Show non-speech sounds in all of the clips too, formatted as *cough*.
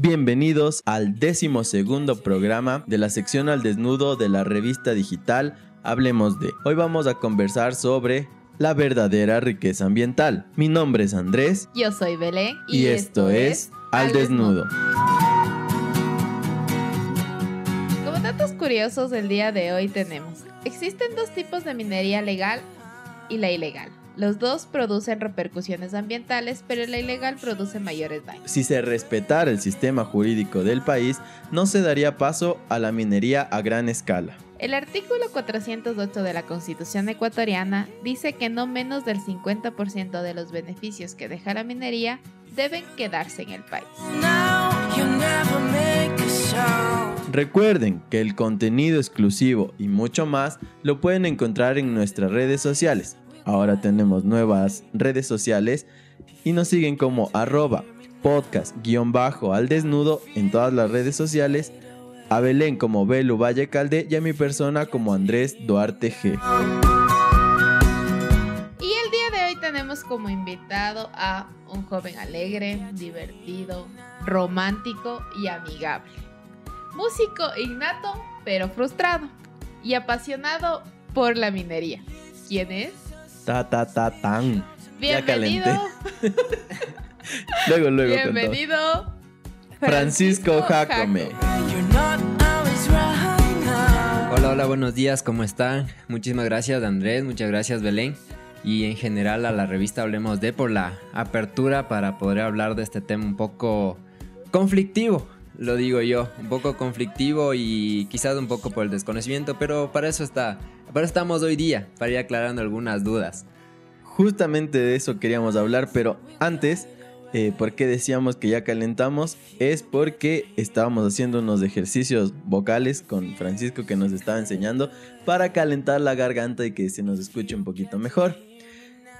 Bienvenidos al décimo segundo programa de la sección al desnudo de la revista digital Hablemos de. Hoy vamos a conversar sobre la verdadera riqueza ambiental. Mi nombre es Andrés. Yo soy Belén. Y, esto, es Al desnudo. Como datos curiosos del día de hoy tenemos, existen dos tipos de minería legal y la ilegal. Los dos producen repercusiones ambientales, pero la ilegal produce mayores daños. Si se respetara el sistema jurídico del país, no se daría paso a la minería a gran escala. El artículo 408 de la Constitución ecuatoriana dice que no menos del 50% de los beneficios que deja la minería deben quedarse en el país. Recuerden que el contenido exclusivo y mucho más lo pueden encontrar en nuestras redes sociales. Ahora tenemos nuevas redes sociales y nos siguen como arroba podcast-al desnudo en todas las redes sociales, a Belén como Belu Valle Calde y a mi persona como Andrés Duarte G. Y el día de hoy tenemos como invitado a un joven alegre, divertido, romántico y amigable. Músico innato, pero frustrado. Y apasionado por la minería. ¿Quién es? Ta ta ta tan. Bienvenido. *laughs* luego, luego. Bienvenido. Francisco Jacome. Hola, hola, buenos días, ¿cómo están? Muchísimas gracias Andrés, muchas gracias Belén y en general a la revista Hablemos de por la apertura para poder hablar de este tema un poco conflictivo, lo digo yo, un poco conflictivo y quizás un poco por el desconocimiento, pero para eso está, para eso estamos hoy día, para ir aclarando algunas dudas. Justamente de eso queríamos hablar, pero antes, eh, ¿por qué decíamos que ya calentamos? Es porque estábamos haciendo unos ejercicios vocales con Francisco que nos estaba enseñando para calentar la garganta y que se nos escuche un poquito mejor.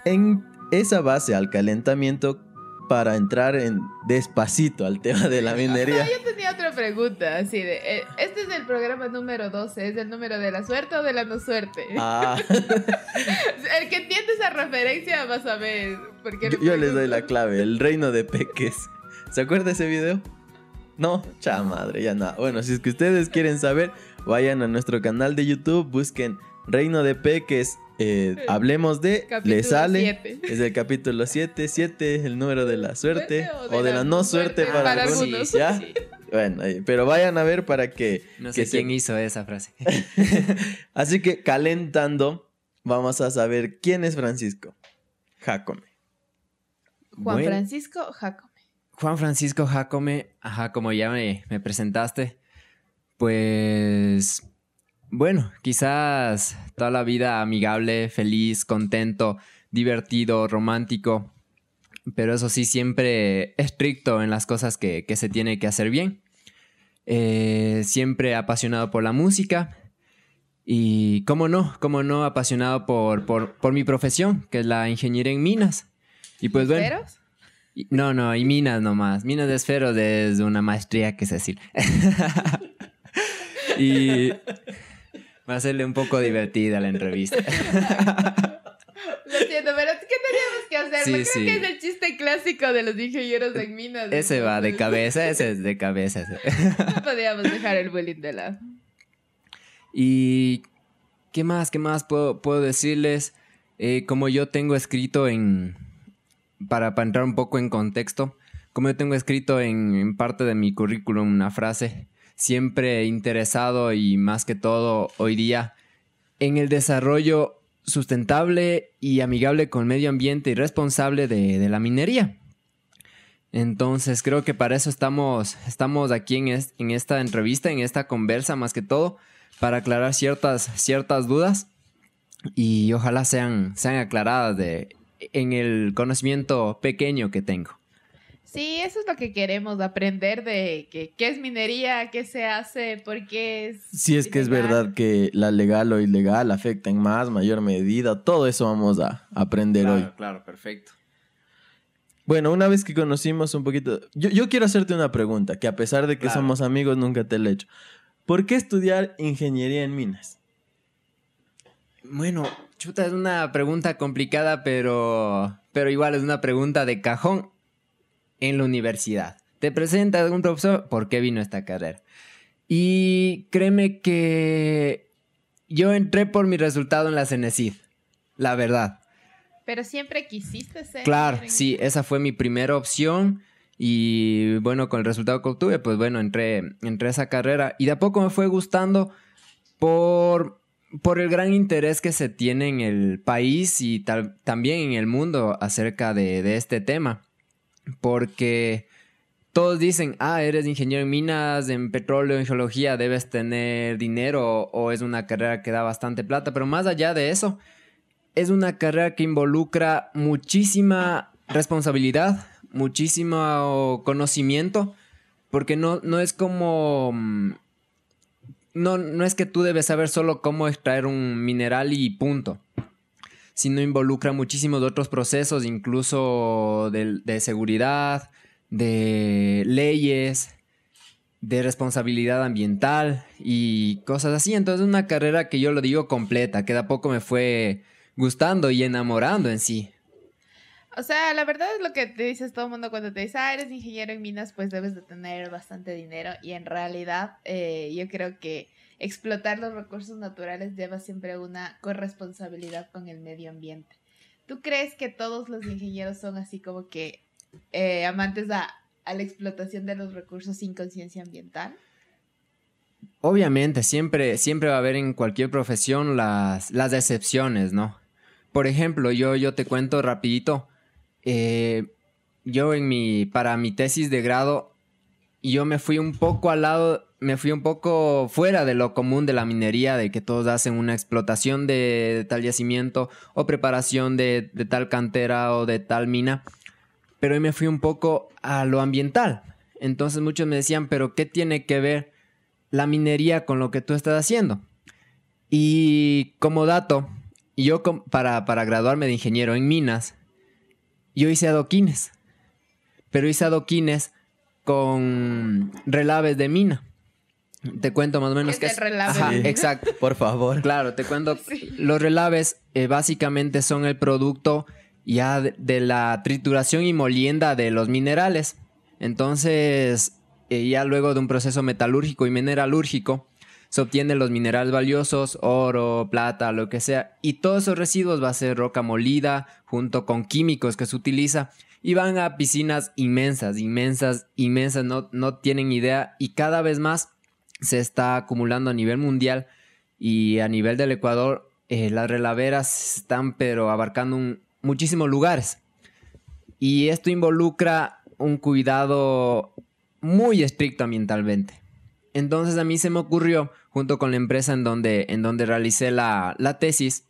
En esa base al calentamiento para entrar en despacito al tema de la *laughs* minería. yo tenía otra pregunta, así de, eh, este es el programa número 12, ¿es el número de la suerte o de la no suerte? Ah. *laughs* el que entiende esa referencia vas a ver. Porque yo, yo les doy la clave, el reino de Peques. ¿Se acuerda ese video? No, cha madre, ya nada. Bueno, si es que ustedes quieren saber, vayan a nuestro canal de YouTube, busquen Reino de Peques eh, hablemos de, le sale, *laughs* es el capítulo 7, 7 el número de la suerte o de, la, no suerte, para, algunos. ¿ya? Bueno, pero vayan a ver para que... No sé quién hizo esa frase. *laughs* Así que calentando, vamos a saber quién es Francisco Jacome. Juan Francisco Jacome. Juan Francisco Jacome, ajá, como ya me, me presentaste, pues bueno, quizás toda la vida amigable, feliz, contento, divertido, romántico, pero eso sí, siempre estricto en las cosas que, se tiene que hacer bien. Eh, siempre apasionado por la música y, cómo no, cómo no, apasionado por, por, mi profesión, que es la ingeniería en minas. Y pues bueno. No, no, y minas nomás. Minas de esferos es una maestría que es decir. *laughs* y Va a serle un poco divertida la entrevista. *laughs* Lo siento, pero ¿qué teníamos que hacer? Sí, Creo que es el chiste clásico de los ingenieros en minas. Ese va de cabeza, ese es de cabeza. No podíamos dejar el bullying de lado. Y ¿qué más? ¿Qué más puedo, puedo decirles? Eh, como yo tengo escrito en. Para, para, entrar un poco en contexto, como yo tengo escrito en, en parte de mi currículum una frase siempre interesado y más que todo hoy día en el desarrollo sustentable y amigable con el medio ambiente y responsable de, la minería. Entonces creo que para eso estamos, estamos aquí en, en, esta entrevista, en esta conversa más que todo, para aclarar ciertas, ciertas dudas y ojalá sean, sean aclaradas de, en el conocimiento pequeño que tengo. Sí, eso es lo que queremos, aprender de qué es minería, qué se hace, por qué es... Si es que es verdad que la legal o ilegal afecta en más, mayor medida, todo eso vamos a aprender hoy. Claro, perfecto. Bueno, una vez que conocimos un poquito, yo, quiero hacerte una pregunta, que a pesar de que somos amigos nunca te la he hecho. ¿Por qué estudiar ingeniería en minas? Bueno, chuta, es una pregunta complicada, pero, pero igual es una pregunta de cajón en la universidad. te presenta algún profesor, ¿por qué vino esta carrera? Y créeme que yo entré por mi resultado en la CENESID, la verdad. Pero siempre quisiste ser. Claro, sí, esa fue mi primera opción. Y bueno, con el resultado que obtuve, pues bueno, entré, entré a esa carrera. Y de a poco me fue gustando por, por el gran interés que se tiene en el país y también en el mundo acerca de, de este tema. Porque todos dicen, ah, eres ingeniero en minas, en petróleo, en geología, debes tener dinero o es una carrera que da bastante plata. Pero más allá de eso, es una carrera que involucra muchísima responsabilidad, muchísimo conocimiento, porque no, no es como... Mm, no, no es que tú debes saber solo cómo extraer un mineral y punto, sino involucra muchísimos otros procesos, incluso de, seguridad, de leyes, de responsabilidad ambiental y cosas así. Entonces es una carrera que yo lo digo completa, que de a poco me fue gustando y enamorando en sí. O sea, la verdad es lo que te dices todo el mundo cuando te dice, ah, eres ingeniero en minas, pues debes de tener bastante dinero. Y en realidad, eh, yo creo que explotar los recursos naturales lleva siempre una corresponsabilidad con el medio ambiente. ¿Tú crees que todos los ingenieros son así como que eh, amantes a, a la explotación de los recursos sin conciencia ambiental? Obviamente, siempre, siempre va a haber en cualquier profesión las, las excepciones, ¿no? Por ejemplo, yo, yo te cuento rapidito. Eh, yo en mi, para mi tesis de grado, yo me fui un poco al lado, me fui un poco fuera de lo común de la minería, de que todos hacen una explotación de, tal yacimiento o preparación de, de, tal cantera o de tal mina, pero yo me fui un poco a lo ambiental. Entonces muchos me decían, pero ¿qué tiene que ver la minería con lo que tú estás haciendo? Y como dato, yo para, para graduarme de ingeniero en minas, yo hice adoquines. Pero hice adoquines con relaves de mina. Te cuento más o menos qué es. relave? Ajá, exacto. *laughs* Por favor. Claro, te cuento. Los relaves eh, básicamente son el producto ya de, la trituración y molienda de los minerales. Entonces, eh, ya luego de un proceso metalúrgico y mineralúrgico, se obtienen los minerales valiosos, oro, plata, lo que sea, y todos esos residuos va a ser roca molida junto con químicos que se utiliza y van a piscinas inmensas, inmensas, inmensas, no, no tienen idea y cada vez más se está acumulando a nivel mundial y a nivel del Ecuador eh, las relaveras están pero abarcando muchísimos lugares y esto involucra un cuidado muy estricto ambientalmente. Entonces a mí se me ocurrió, junto con la empresa en donde, en donde realicé la, la tesis,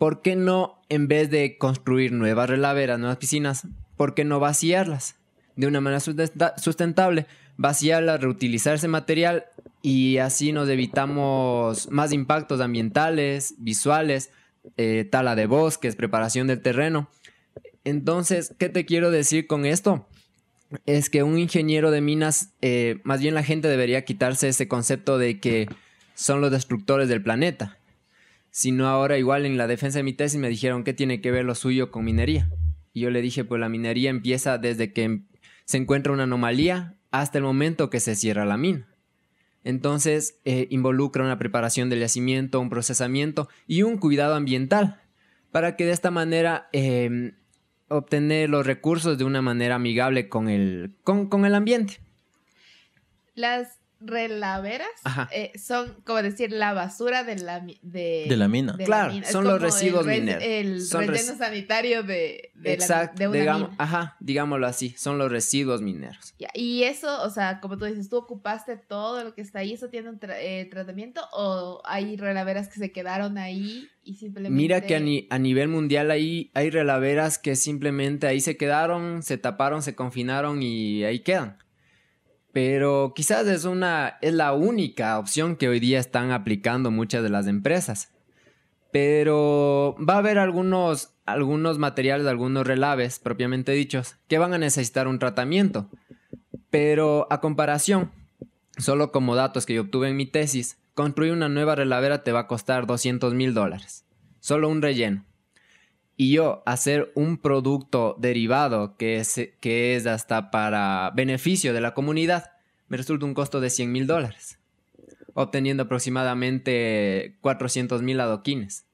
¿por qué no, en vez de construir nuevas relaveras, nuevas piscinas, ¿por qué no vaciarlas de una manera sustentable? Vaciarlas, reutilizar ese material y así nos evitamos más impactos ambientales, visuales, eh, tala de bosques, preparación del terreno. Entonces, ¿qué te quiero decir con esto? es que un ingeniero de minas, eh, más bien la gente debería quitarse ese concepto de que son los destructores del planeta. Sino ahora igual en la defensa de mi tesis me dijeron qué tiene que ver lo suyo con minería. Y yo le dije, pues la minería empieza desde que se encuentra una anomalía hasta el momento que se cierra la mina. Entonces eh, involucra una preparación del yacimiento, un procesamiento y un cuidado ambiental para que de esta manera em, obtener los recursos de una manera amigable con el, con, con el ambiente. Las relaveras eh, son, como decir, la basura de la, de, de la mina. claro, son los residuos mineros. El relleno sanitario de, de, Exacto, una digamos, Ajá, digámoslo así, son los residuos mineros. Y eso, o sea, como tú dices, tú ocupaste todo lo que está ahí, ¿eso tiene un eh, tratamiento o hay relaveras que se quedaron ahí y simplemente... Mira que a, a nivel mundial ahí hay relaveras que simplemente ahí se quedaron, se taparon, se confinaron y ahí quedan. Pero quizás es una es la única opción que hoy día están aplicando muchas de las empresas. Pero va a haber algunos algunos materiales, algunos relaves propiamente dichos que van a necesitar un tratamiento. Pero a comparación, solo como datos que yo obtuve en mi tesis, construir una nueva relavera te va a costar 200 mil dólares. Solo un relleno. Y yo hacer un producto derivado que es, que es hasta para beneficio de la comunidad, me resulta un costo de 100 mil dólares, obteniendo aproximadamente 400 mil adoquines.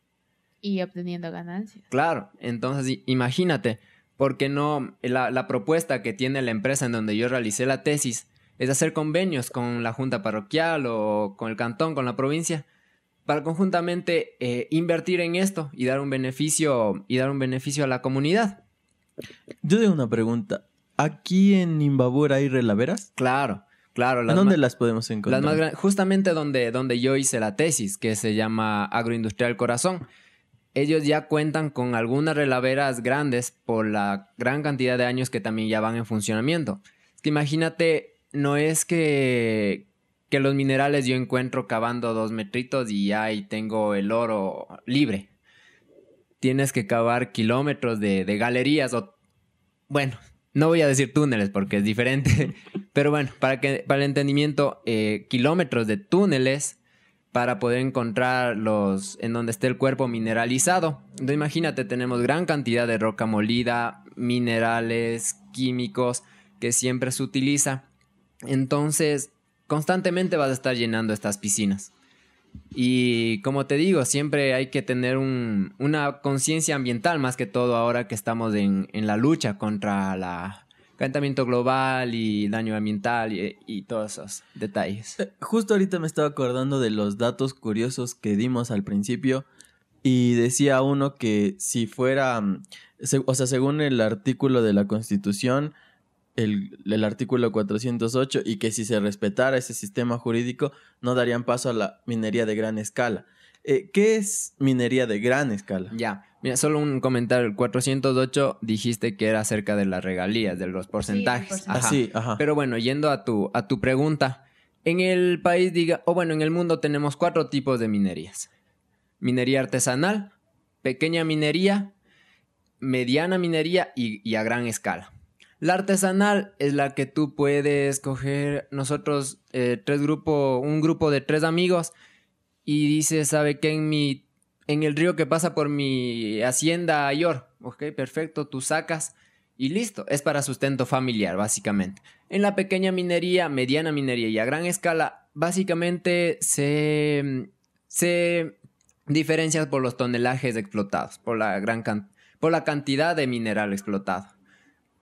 Y obteniendo ganancias. Claro, entonces imagínate, porque no, la, la propuesta que tiene la empresa en donde yo realicé la tesis es hacer convenios con la junta parroquial o con el cantón, con la provincia, para conjuntamente eh, invertir en esto y dar un beneficio y dar un beneficio a la comunidad. Yo tengo una pregunta. ¿Aquí en Imbabura hay relaveras? Claro, claro. ¿En dónde las podemos encontrar? Las más justamente donde, donde yo hice la tesis, que se llama Agroindustrial Corazón. Ellos ya cuentan con algunas relaveras grandes por la gran cantidad de años que también ya van en funcionamiento. Es que imagínate, no es que, que los minerales yo encuentro cavando dos metritos y ahí tengo el oro libre. Tienes que cavar kilómetros de, galerías o... Bueno, no voy a decir túneles porque es diferente, *laughs* pero bueno, para, que, para el entendimiento, eh, kilómetros de túneles para poder encontrar los en donde esté el cuerpo mineralizado. Entonces imagínate, tenemos gran cantidad de roca molida, minerales, químicos que siempre se utiliza. Entonces, constantemente vas a estar llenando estas piscinas. Y como te digo, siempre hay que tener una conciencia ambiental, más que todo ahora que estamos en, la lucha contra el calentamiento global y daño ambiental y, todos esos detalles. Eh, justo ahorita me estaba acordando de los datos curiosos que dimos al principio y decía uno que si fuera, mm, o sea, según el artículo de la Constitución, el, artículo 408 y que si se respetara ese sistema jurídico no darían paso a la minería de gran escala. Eh, ¿Qué es minería de gran escala? Ya, mira, solo un comentario. El 408 dijiste que era acerca de las regalías, de los porcentajes. Sí, ajá. Pero bueno, yendo a tu, a tu pregunta, en el país, diga, o bueno, en el mundo tenemos cuatro tipos de minerías. Minería artesanal, pequeña minería, mediana minería y a gran escala. La artesanal es la que tú puedes coger nosotros eh, tres grupos, un grupo de tres amigos y dices, ¿sabe qué? En mi, en el río que pasa por mi hacienda Ayor, ok, perfecto, tú sacas y listo, es para sustento familiar básicamente. En la pequeña minería, mediana minería y a gran escala, básicamente se, se diferencia por los tonelajes explotados, por la gran por la cantidad de mineral explotado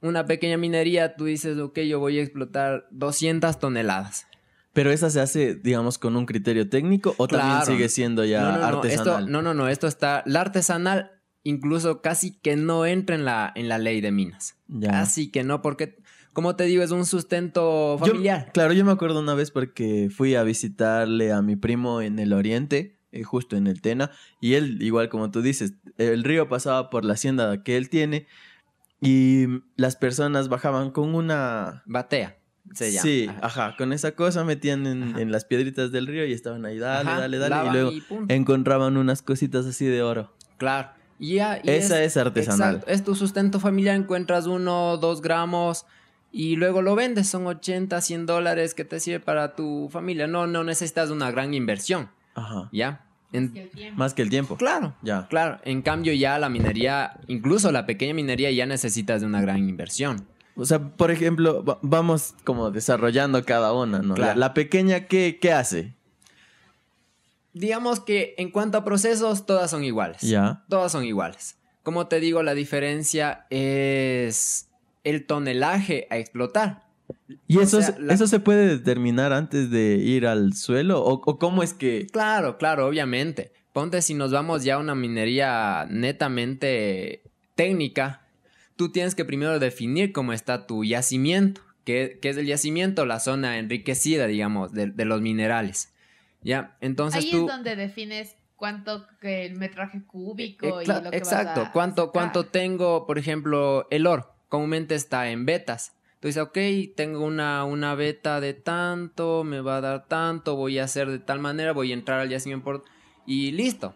una pequeña minería, tú dices, ok, yo voy a explotar 200 toneladas. Pero esa se hace, digamos, con un criterio técnico o también sigue siendo ya no, no, artesanal. No, no, no, esto está, la artesanal incluso casi que no entra en la, en la ley de minas. Ya. Casi que no, porque, como te digo, es un sustento familiar. claro, yo me acuerdo una vez porque fui a visitarle a mi primo en el oriente, eh, justo en el Tena, y él, igual como tú dices, el río pasaba por la hacienda que él tiene y las personas bajaban con una... Batea. Se llama. Sí, ajá. Con esa cosa metían en, las piedritas del río y estaban ahí, dale, dale, dale. y luego encontraban unas cositas así de oro. Claro. Y ya, Esa es, artesanal. Exacto. Es tu sustento familiar, encuentras uno, dos gramos y luego lo vendes. Son 80, 100 dólares que te sirve para tu familia. No, no necesitas una gran inversión. Ajá. ¿Ya? Más que el tiempo. Claro, ya. Claro. En cambio, ya la minería, incluso la pequeña minería, ya necesitas de una gran inversión. O sea, por ejemplo, vamos como desarrollando cada una, ¿no? La, pequeña, ¿qué, ¿qué hace? Digamos que en cuanto a procesos, todas son iguales. Ya. Todas son iguales. Como te digo, la diferencia es el tonelaje a explotar. ¿Y eso, eso se puede determinar antes de ir al suelo? ¿O, cómo es que...? Claro, claro, obviamente. Ponte si nos vamos ya a una minería netamente técnica, tú tienes que primero definir cómo está tu yacimiento. ¿Qué, es el yacimiento? La zona enriquecida, digamos, de, los minerales. ¿Ya? Entonces Ahí es donde defines cuánto que el metraje cúbico y lo que Exacto. Vas a ¿Cuánto, ¿Cuánto tengo, por ejemplo, el oro? Comúnmente está en betas. Entonces, ok, tengo una, una beta de tanto, me va a dar tanto, voy a hacer de tal manera, voy a entrar al yacimiento por... y listo.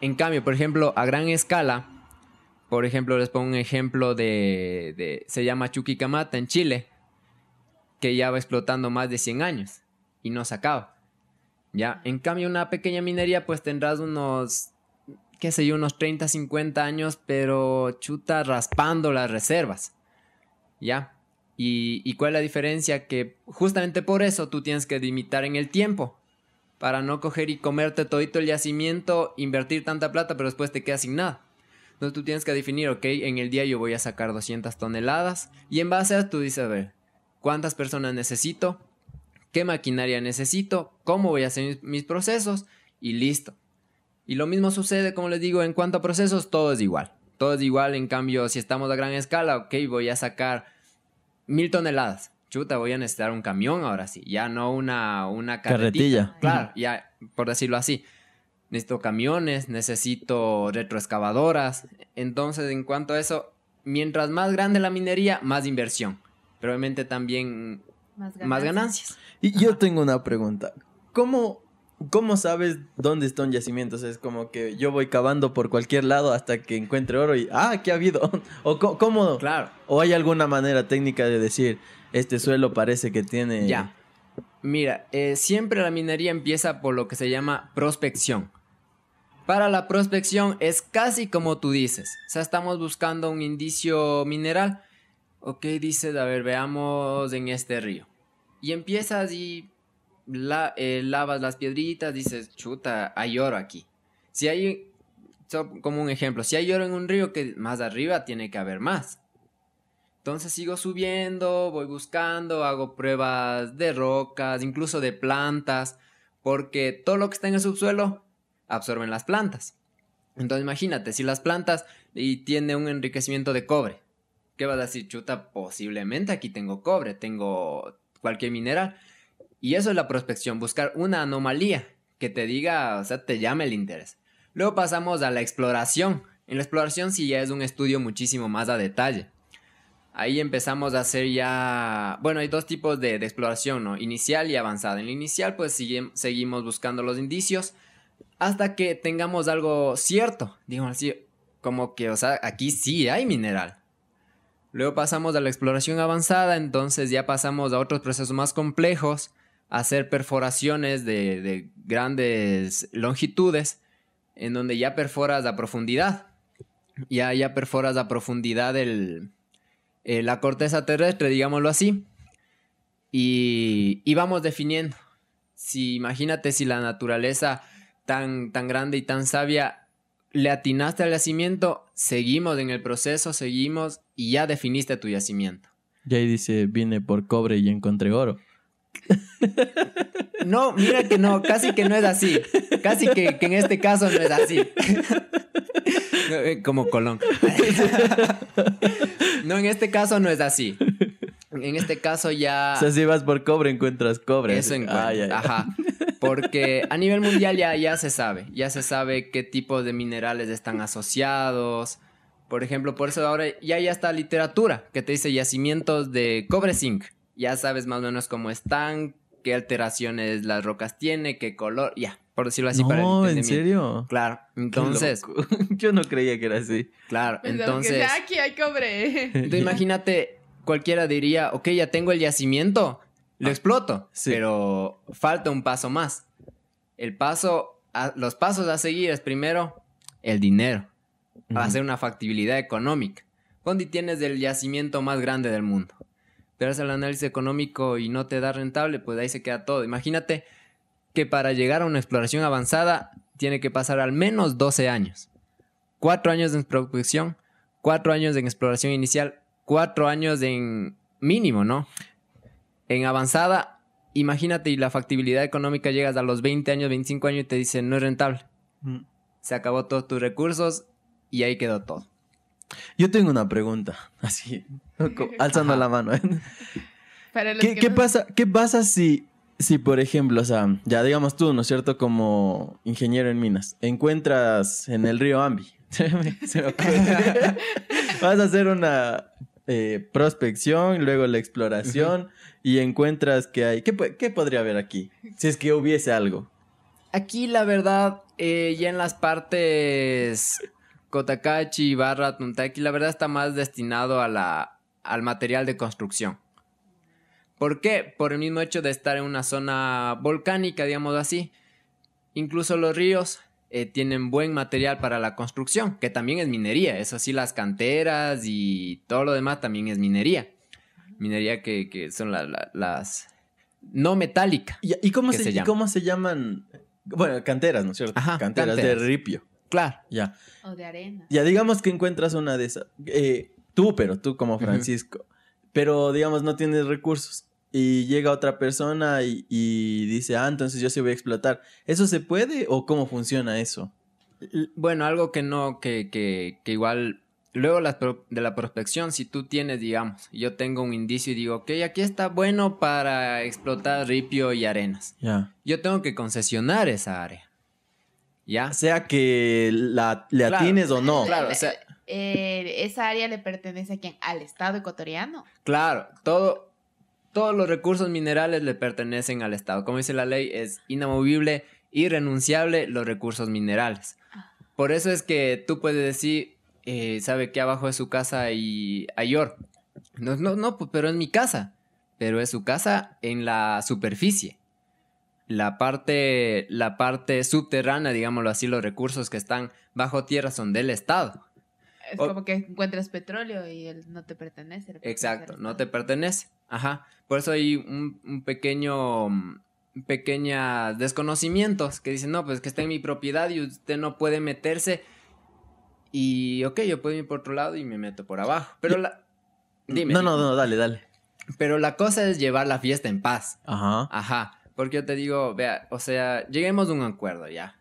En cambio, por ejemplo, a gran escala, por ejemplo, les pongo un ejemplo de, se llama Chuquicamata en Chile, que ya va explotando más de 100 años y no se acaba. Ya, en cambio, una pequeña minería, pues tendrás unos qué sé yo, unos 30, 50 años, pero chuta raspando las reservas. ¿Ya? ¿Y, y cuál es la diferencia? Que justamente por eso tú tienes que limitar en el tiempo. Para no coger y comerte todito el yacimiento, invertir tanta plata, pero después te quedas sin nada. Entonces tú tienes que definir, ok, en el día yo voy a sacar 200 toneladas. Y en base a eso tú dices, a ver, ¿cuántas personas necesito? ¿Qué maquinaria necesito? ¿Cómo voy a hacer mis, mis procesos? Y listo. Y lo mismo sucede, como les digo, en cuanto a procesos, todo es igual. Todo es igual, en cambio, si estamos a gran escala, ok, voy a sacar mil toneladas. Chuta, voy a necesitar un camión ahora sí, ya no una, una carretilla. Carretilla. Claro, ya, por decirlo así. Necesito camiones, necesito retroexcavadoras. Entonces, en cuanto a eso, mientras más grande la minería, más inversión. Pero obviamente también Más ganancias. más ganancias. Y yo tengo una pregunta. ¿Cómo, ¿Cómo sabes dónde está un yacimiento? O sea, es como que yo voy cavando por cualquier lado hasta que encuentre oro y ¡ah, qué ha habido! *laughs* ¿O cómo? Claro. ¿O hay alguna manera técnica de decir, este suelo parece que tiene... Ya. Mira, eh, siempre la minería empieza por lo que se llama prospección. Para la prospección es casi como tú dices. O sea, estamos buscando un indicio mineral. Ok, dices, a ver, veamos en este río. Y empiezas y la- eh, lavas las piedritas, dices, chuta, hay oro aquí. Si hay, como un ejemplo, si hay oro en un río, que más arriba tiene que haber más. Entonces sigo subiendo, voy buscando, hago pruebas de rocas, incluso de plantas, porque todo lo que está en el subsuelo absorben las plantas. Entonces imagínate, si las plantas y tiene un enriquecimiento de cobre, ¿qué vas a decir? Chuta, posiblemente aquí tengo cobre, tengo cualquier mineral. Y eso es la prospección, buscar una anomalía que te diga, o sea, te llame el interés. Luego pasamos a la exploración. En la exploración sí ya es un estudio muchísimo más a detalle. Ahí empezamos a hacer ya... Bueno, hay dos tipos de, exploración, ¿no? Inicial y avanzada. En la inicial pues seguimos buscando los indicios hasta que tengamos algo cierto. Digamos así, como que, o sea, aquí sí hay mineral. Luego pasamos a la exploración avanzada, entonces ya pasamos a otros procesos más complejos, hacer perforaciones de, de grandes longitudes, en donde ya perforas a profundidad. Ya, ya perforas a profundidad el, eh, la corteza terrestre, digámoslo así. Y, y vamos definiendo. Si imagínate si la naturaleza tan, tan grande y tan sabia le atinaste al yacimiento, seguimos en el proceso, seguimos y ya definiste tu yacimiento. Y ahí dice, vine por cobre y encontré oro. No, mira que no, casi que no es así. Casi que, que en este caso no es así. Eh, Como Colón. No, en este caso no es así. En este caso ya... O sea, si vas por cobre, encuentras cobre. Eso Así- encuentra. Ah, ya, ya. Ajá. Porque a nivel mundial ya, ya se sabe. Ya se sabe qué tipo de minerales están asociados. Por ejemplo, por eso ahora ya hay hasta literatura que te dice yacimientos de cobre zinc. Ya sabes más o menos cómo están, qué alteraciones las rocas tiene, qué color. Ya, por decirlo así para el No, ¿en serio? Claro. Entonces. *laughs* Yo no creía que era así. claro. Que Entonces, sea, aquí hay cobre. *laughs* Entonces, imagínate, cualquiera diría, ok, ya tengo el yacimiento, lo Ah, exploto, sí. pero falta un paso más. El paso, a- los pasos a seguir es primero el dinero, Ujú. hacer una factibilidad económica. Fondi tienes el yacimiento más grande del mundo, pero haces el análisis económico y no te da rentable, pues ahí se queda todo. Imagínate que para llegar a una exploración avanzada tiene que pasar al menos 12 años. Cuatro años en prospección, cuatro años en exploración inicial, cuatro años en mínimo, ¿no? En avanzada, imagínate y la factibilidad económica llegas a los 20 años, 25 años y te dicen no es rentable. Mm. Se acabó todos tus recursos y ahí quedó todo. Yo tengo una pregunta, *laughs* así, *laughs* alzando Ajá. la mano. *laughs* ¿Qué, que qué no- pasa, ¿Qué pasa si, si, por ejemplo, o sea, ya digamos tú, ¿no es cierto? Como ingeniero en minas, encuentras en el río Ambi. Se me- se me ocurre. Vas a hacer una eh, prospección, luego la exploración y encuentras que hay... ¿Qué, po- qué podría haber aquí? Si es que hubiese algo. Aquí la verdad, eh, ya en las partes Cotacachi, Barra, Tuntaki, la verdad está más destinado a la, al material de construcción. ¿Por qué? Por el mismo hecho de estar en una zona volcánica, digamos así. Incluso los ríos eh, tienen buen material para la construcción, que también es minería. Eso sí, las canteras y todo lo demás también es minería. Minería que, que son la- la- las... No metálica. ¿Y, y cómo, ¿Qué se, se y cómo se llaman? Bueno, canteras, ¿no es cierto? Ajá, canteras, canteras. de ripio. Claro. Ya. O de arena. Ya digamos que encuentras una de esas. eh, tú, pero tú como. Francisco. Pero digamos no tienes recursos. Y llega otra persona y, y dice, ah, entonces yo sí voy a explotar. ¿Eso se puede o cómo funciona eso? Bueno, algo que no, que, que, que igual, luego la pro- de la prospección, si tú tienes, digamos, yo tengo un indicio y digo, ok, aquí está bueno para explotar ripio y arenas. Ya. Yo tengo que concesionar esa área. ¿Ya? Sea que la, le Claro. atines o no. Claro, o sea, Eh, esa área le pertenece a quién? Al Estado ecuatoriano. claro, todo, todos los recursos minerales le pertenecen al Estado. Como dice la ley, es inamovible, irrenunciable los recursos minerales. Por eso es que tú puedes decir, eh, sabe que abajo de su casa hay, hay oro. No, no, no, pero es mi casa. Pero es su casa en la superficie. La parte, la parte subterránea, digámoslo así, los recursos que están bajo tierra son del Estado. Es O- como que encuentras petróleo y él no te pertenece. Exacto, no te pertenece. Ajá. Por eso hay un, un pequeño, pequeña desconocimientos que dicen, no, pues que está en mi propiedad y usted no puede meterse. Y, ok, yo puedo ir por otro lado y me meto por abajo. Pero la... Dime. no, no, no, dale, dale. Pero la cosa es llevar la fiesta en paz. Ajá. Ajá. Porque yo te digo, vea, o sea, lleguemos a un acuerdo ya.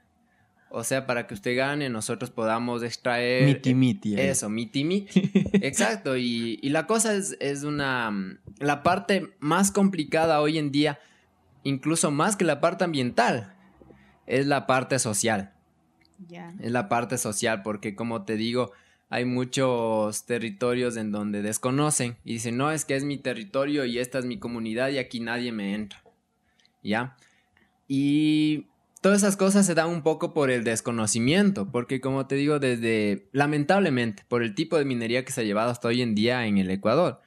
O sea, para que usted gane, nosotros podamos extraer... Miti miti. ahí. Eso, miti miti. *laughs* Exacto, y, y la cosa es, es una... mm, La parte más complicada hoy en día, incluso más que la parte ambiental, es la parte social. Ya. Es la parte social, porque como te digo, hay muchos territorios en donde desconocen y dicen, no, es que es mi territorio y esta es mi comunidad y aquí nadie me entra. ¿Ya? Y todas esas cosas se dan un poco por el desconocimiento, porque como te digo, desde, lamentablemente, por el tipo de minería que se ha llevado hasta hoy en día en el Ecuador,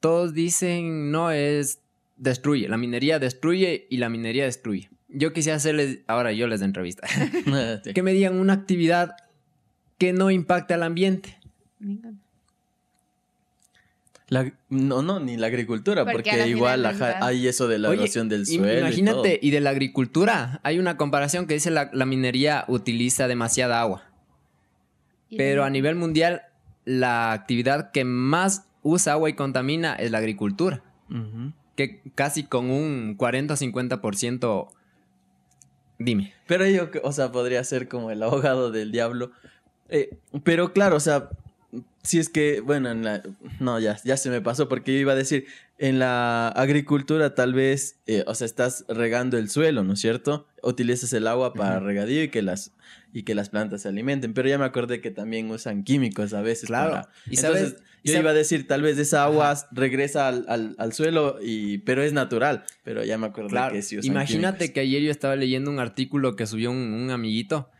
todos dicen, no es, destruye, la minería destruye y la minería destruye. Yo quisiera hacerles, ahora yo les de entrevista, *laughs* que me digan una actividad que no impacte al ambiente. La- no, no, ni la agricultura, Porque porque, a la igual ajá, hay eso de la Oye, erosión del suelo. y Imagínate, todo. y, de la agricultura, hay una comparación que dice la, la minería utiliza demasiada agua, pero a nivel mundial la actividad que más usa agua y contamina es la agricultura, que casi con un 40 o 50%, dime. Pero yo, que- o sea, podría ser como el abogado del diablo. Eh, pero claro, o sea, si es que, bueno, en la, no, ya, ya se me pasó porque yo iba a decir, en la agricultura tal vez, eh, o sea, estás regando el suelo, ¿no es cierto? Utilizas el agua para Ujú. regadío y que las y que las plantas se alimenten, pero ya me acordé que también usan químicos a veces Claro. para- Y Entonces, sabes- yo sab- iba a decir, tal vez esa agua regresa al, al- al suelo, y, pero es natural. Pero ya me acordé Claro, que sí usan imagínate químicos. que ayer yo estaba leyendo un artículo que subió un, un amiguito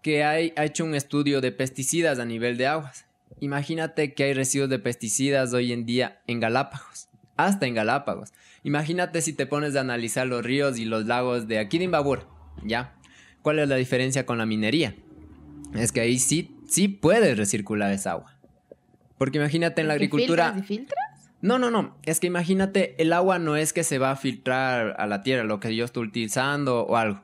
que hay- ha hecho un estudio de pesticidas a nivel de aguas. Imagínate que hay residuos de pesticidas hoy en día en Galápagos, hasta en Galápagos. Imagínate si te pones a analizar los ríos y los lagos de aquí de Imbabura, ¿ya? ¿Cuál es la diferencia con la minería? Es que ahí sí, sí puedes recircular esa agua. Porque imagínate en la ¿Que agricultura... y filtras? No, no, no. Es que imagínate, el agua no es que se va a filtrar a la tierra, lo que yo estoy utilizando o algo.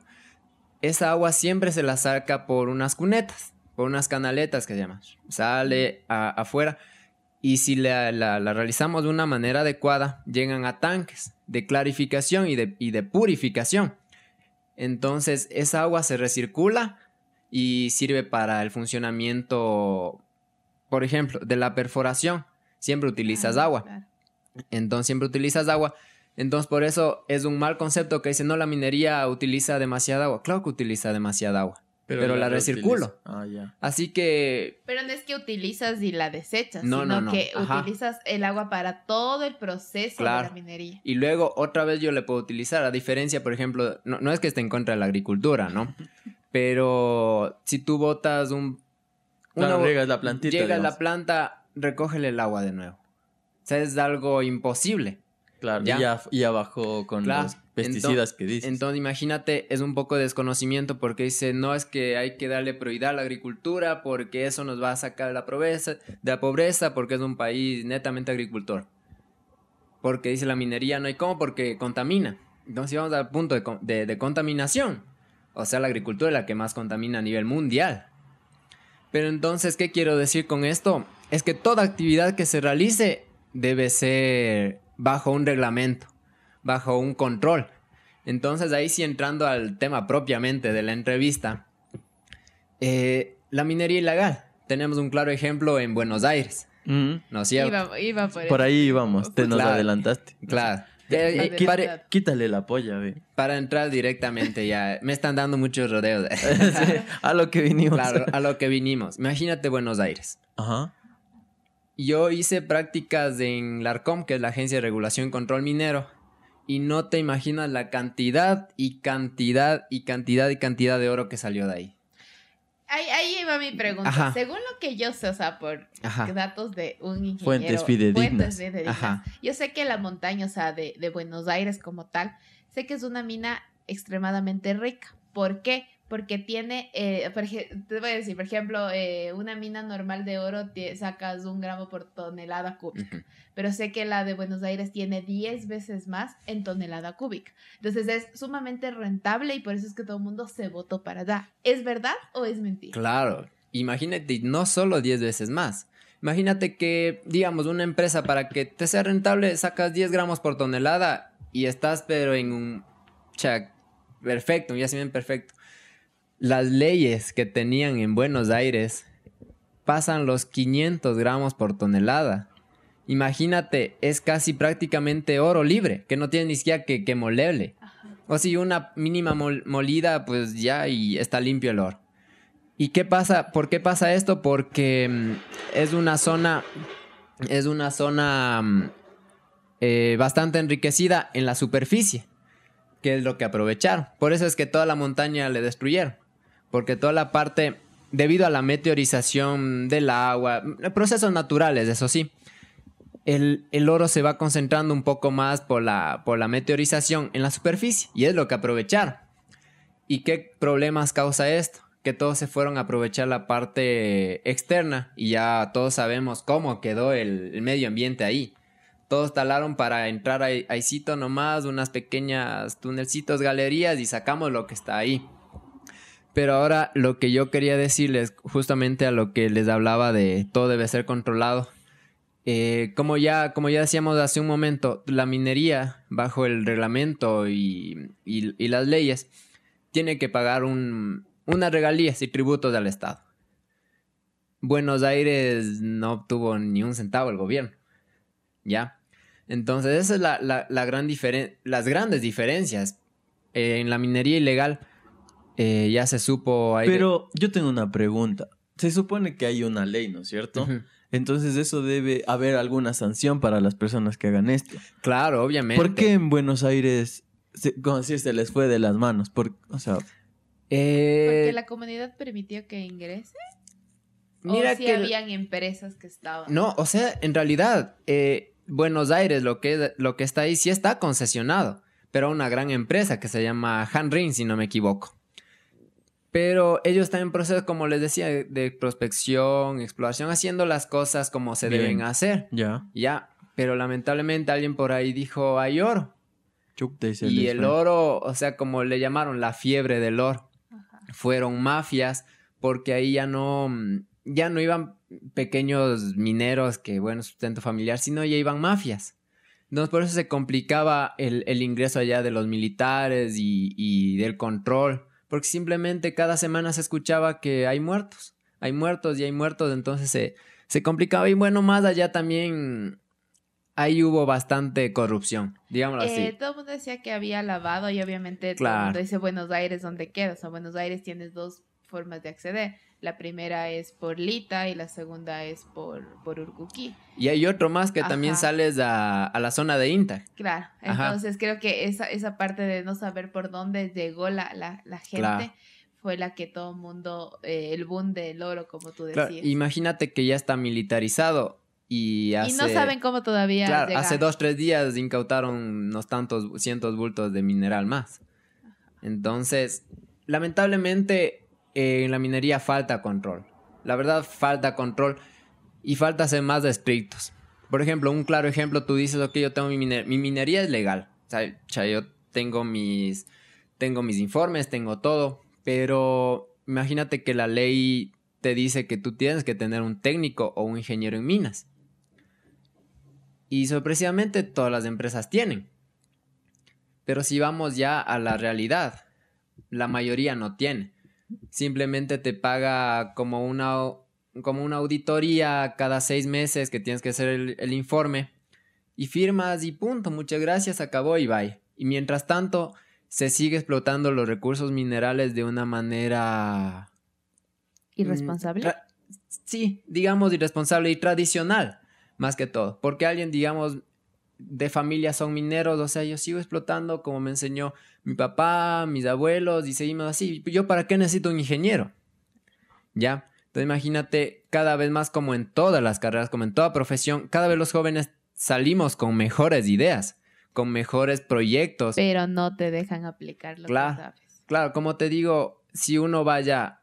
Esa agua siempre se la saca por unas cunetas, por unas canaletas que se llaman. Sale a- afuera. Y si la, la- la realizamos de una manera adecuada, llegan a tanques de clarificación y de, y de purificación. Entonces, esa agua se recircula y sirve para el funcionamiento, por ejemplo, de la perforación. Siempre utilizas Ah, agua. claro. Entonces siempre utilizas agua. Entonces por eso es un mal concepto que dice, no, la minería utiliza demasiada agua. Claro que utiliza demasiada agua. Pero la recirculo. Ah, ya. Así que, Pero no es que utilizas y la desechas, No, sino no, no. que Ajá. utilizas el agua para todo el proceso Claro. de la minería. y luego otra vez yo le puedo utilizar, a diferencia, por ejemplo, no, no es que esté en contra de la agricultura, ¿no? *laughs* Pero si tú botas un... Claro, riegas la plantita, Llega digamos. la planta, recógele el agua de nuevo. O sea, es algo imposible. Claro, Ya. y ya, y ya bajó con Claro. los pesticidas que dices. Entonces, imagínate, es un poco de desconocimiento porque dice, no es que hay que darle prioridad a la agricultura porque eso nos va a sacar de la pobreza, de la pobreza porque es un país netamente agricultor. Porque dice la minería no hay cómo porque contamina. Entonces vamos al punto de- de contaminación. O sea, la agricultura es la que más contamina a nivel mundial. Pero entonces, ¿qué quiero decir con esto? Es que toda actividad que se realice debe ser bajo un reglamento, bajo un control. Entonces, ahí sí entrando al tema propiamente de la entrevista, eh, la minería ilegal. Tenemos un claro ejemplo en Buenos Aires, Ujú. ¿no es cierto? Iba, iba por, Por ahí íbamos, te nos Claro. adelantaste. Claro. Eh, Eh, eh, para. Quítale la polla, ve. para entrar directamente ya, me están dando muchos rodeos. *laughs* *laughs* Sí, a lo que vinimos. claro, a lo que vinimos. Imagínate Buenos Aires. Ajá. Yo hice prácticas en la ARCOM, que es la Agencia de Regulación y Control Minero, y no te imaginas la cantidad y cantidad y cantidad y cantidad de oro que salió de ahí. Ahí, ahí iba mi pregunta. Ajá. Según lo que yo sé, o sea, por Ajá. datos de un ingeniero. Fuentes fidedignas. fuentes fidedignas, Ajá. Yo sé que la montaña, o sea, de, de Buenos Aires como tal, sé que es una mina extremadamente rica. ¿Por qué? Porque tiene, eh, por te voy a decir, por ejemplo, eh, una mina normal de oro te sacas un gramo por tonelada cúbica, Ujú. pero sé que la de Buenos Aires tiene 10 veces más en tonelada cúbica. Entonces es sumamente rentable y por eso es que todo el mundo se votó para allá. ¿Es verdad o es mentira? Claro, imagínate, no solo 10 veces más. Imagínate que, digamos, una empresa para que te sea rentable sacas 10 gramos por tonelada y estás pero en un... Cha, perfecto, ya se ven perfecto. Las leyes que tenían en Buenos Aires pasan los 500 gramos por tonelada. Imagínate, es casi prácticamente oro libre, que no tiene ni siquiera que, que molerle. O si una mínima mol- molida, pues ya y está limpio el oro. ¿Y qué pasa? ¿Por qué pasa esto? Porque mm, es una zona, es una zona mm, eh, bastante enriquecida en la superficie, que es lo que aprovecharon. Por eso es que toda la montaña le destruyeron, porque toda la parte, debido a la meteorización del agua, procesos naturales, eso sí, el, el oro se va concentrando un poco más por la, por la meteorización en la superficie, y es lo que aprovecharon. ¿Y qué problemas causa esto? Que todos se fueron a aprovechar la parte externa y ya todos sabemos cómo quedó el, medio ambiente ahí. Todos talaron para entrar ahí, ahícito nomás, unas pequeñas tunelcitos, galerías y sacamos lo que está ahí. Pero ahora lo que yo quería decirles, justamente a lo que les hablaba de todo debe ser controlado. eh, como, ya, como ya decíamos hace un momento, la minería, bajo el reglamento y, y- las leyes, tiene que pagar un, unas regalías y tributos al Estado. Buenos Aires no obtuvo ni un centavo el gobierno. ¿Ya? Entonces, esa es la, la- la gran diferen- las grandes diferencias. Eh, en la minería ilegal eh, ya se supo... ahí de- Pero yo tengo una pregunta. Se supone que hay una ley, ¿no es cierto? Ujú. Entonces eso debe haber alguna sanción para las personas que hagan esto. Claro, obviamente. ¿Por qué en Buenos Aires, se, como decir, se les fue de las manos? Por, o sea, Eh, Porque la comunidad permitió que ingrese. mira o si que... habían empresas que estaban. No, o sea, en realidad, eh, Buenos Aires, lo que, lo que está ahí, sí está concesionado, pero a una gran empresa que se llama Hanrin, si no me equivoco. Pero ellos están en proceso, como les decía, de, prospección, exploración, haciendo las cosas como se Bien. deben hacer. ya. Ya, pero lamentablemente alguien por ahí dijo, hay oro. Y se Y les el oro, o sea, como le llamaron la fiebre del oro Ajá. fueron mafias, porque ahí ya no, ya no iban pequeños mineros que, bueno, sustento familiar, sino ya iban mafias. Entonces, por eso se complicaba el, el ingreso allá de los militares y, y del control, porque simplemente cada semana se escuchaba que hay muertos, hay muertos y hay muertos, entonces se, se complicaba y bueno, más allá también ahí hubo bastante corrupción, digámoslo así. Eh, todo el mundo decía que había lavado y obviamente todo el mundo dice Buenos Aires, ¿dónde queda? O sea, Buenos Aires tienes dos formas de acceder. La primera es por Lita y la segunda es por, por Urcuquí. Y hay otro más que también sales a, a la zona de Inta. Claro, Ajá. entonces creo que esa, esa parte de no saber por dónde llegó la, la, la gente Claro. fue la que todo el mundo, eh, el boom del oro, como tú Claro, decías. imagínate que ya está militarizado. Y, hace, y no saben cómo todavía. Claro, llegar. hace dos, tres días incautaron unos tantos cientos bultos de mineral más. Entonces, lamentablemente, eh, en la minería falta control. La verdad, falta control y falta ser más estrictos. Por ejemplo, un claro ejemplo, tú dices, ok, yo tengo mi, miner mi minería es legal. O sea, yo tengo mis, tengo mis informes, tengo todo, pero imagínate que la ley te dice que tú tienes que tener un técnico o un ingeniero en minas. Y sorpresivamente todas las empresas tienen. Pero si vamos ya a la realidad, la mayoría no tiene. Simplemente te paga como una, como una auditoría cada seis meses que tienes que hacer el, el informe. Y firmas y punto, muchas gracias, acabó y bye. Y mientras tanto, se sigue explotando los recursos minerales de una manera... Irresponsable. Mm, sí, digamos irresponsable y tradicional, más que todo. Porque alguien, digamos, de familia son mineros, o sea, yo sigo explotando como me enseñó mi papá, mis abuelos, y seguimos así. ¿Yo para qué necesito un ingeniero? ¿Ya? Entonces imagínate, cada vez más como en todas las carreras, como en toda profesión, cada vez los jóvenes salimos con mejores ideas, con mejores proyectos. Pero no te dejan aplicar lo claro, que sabes. Claro, como te digo, si uno vaya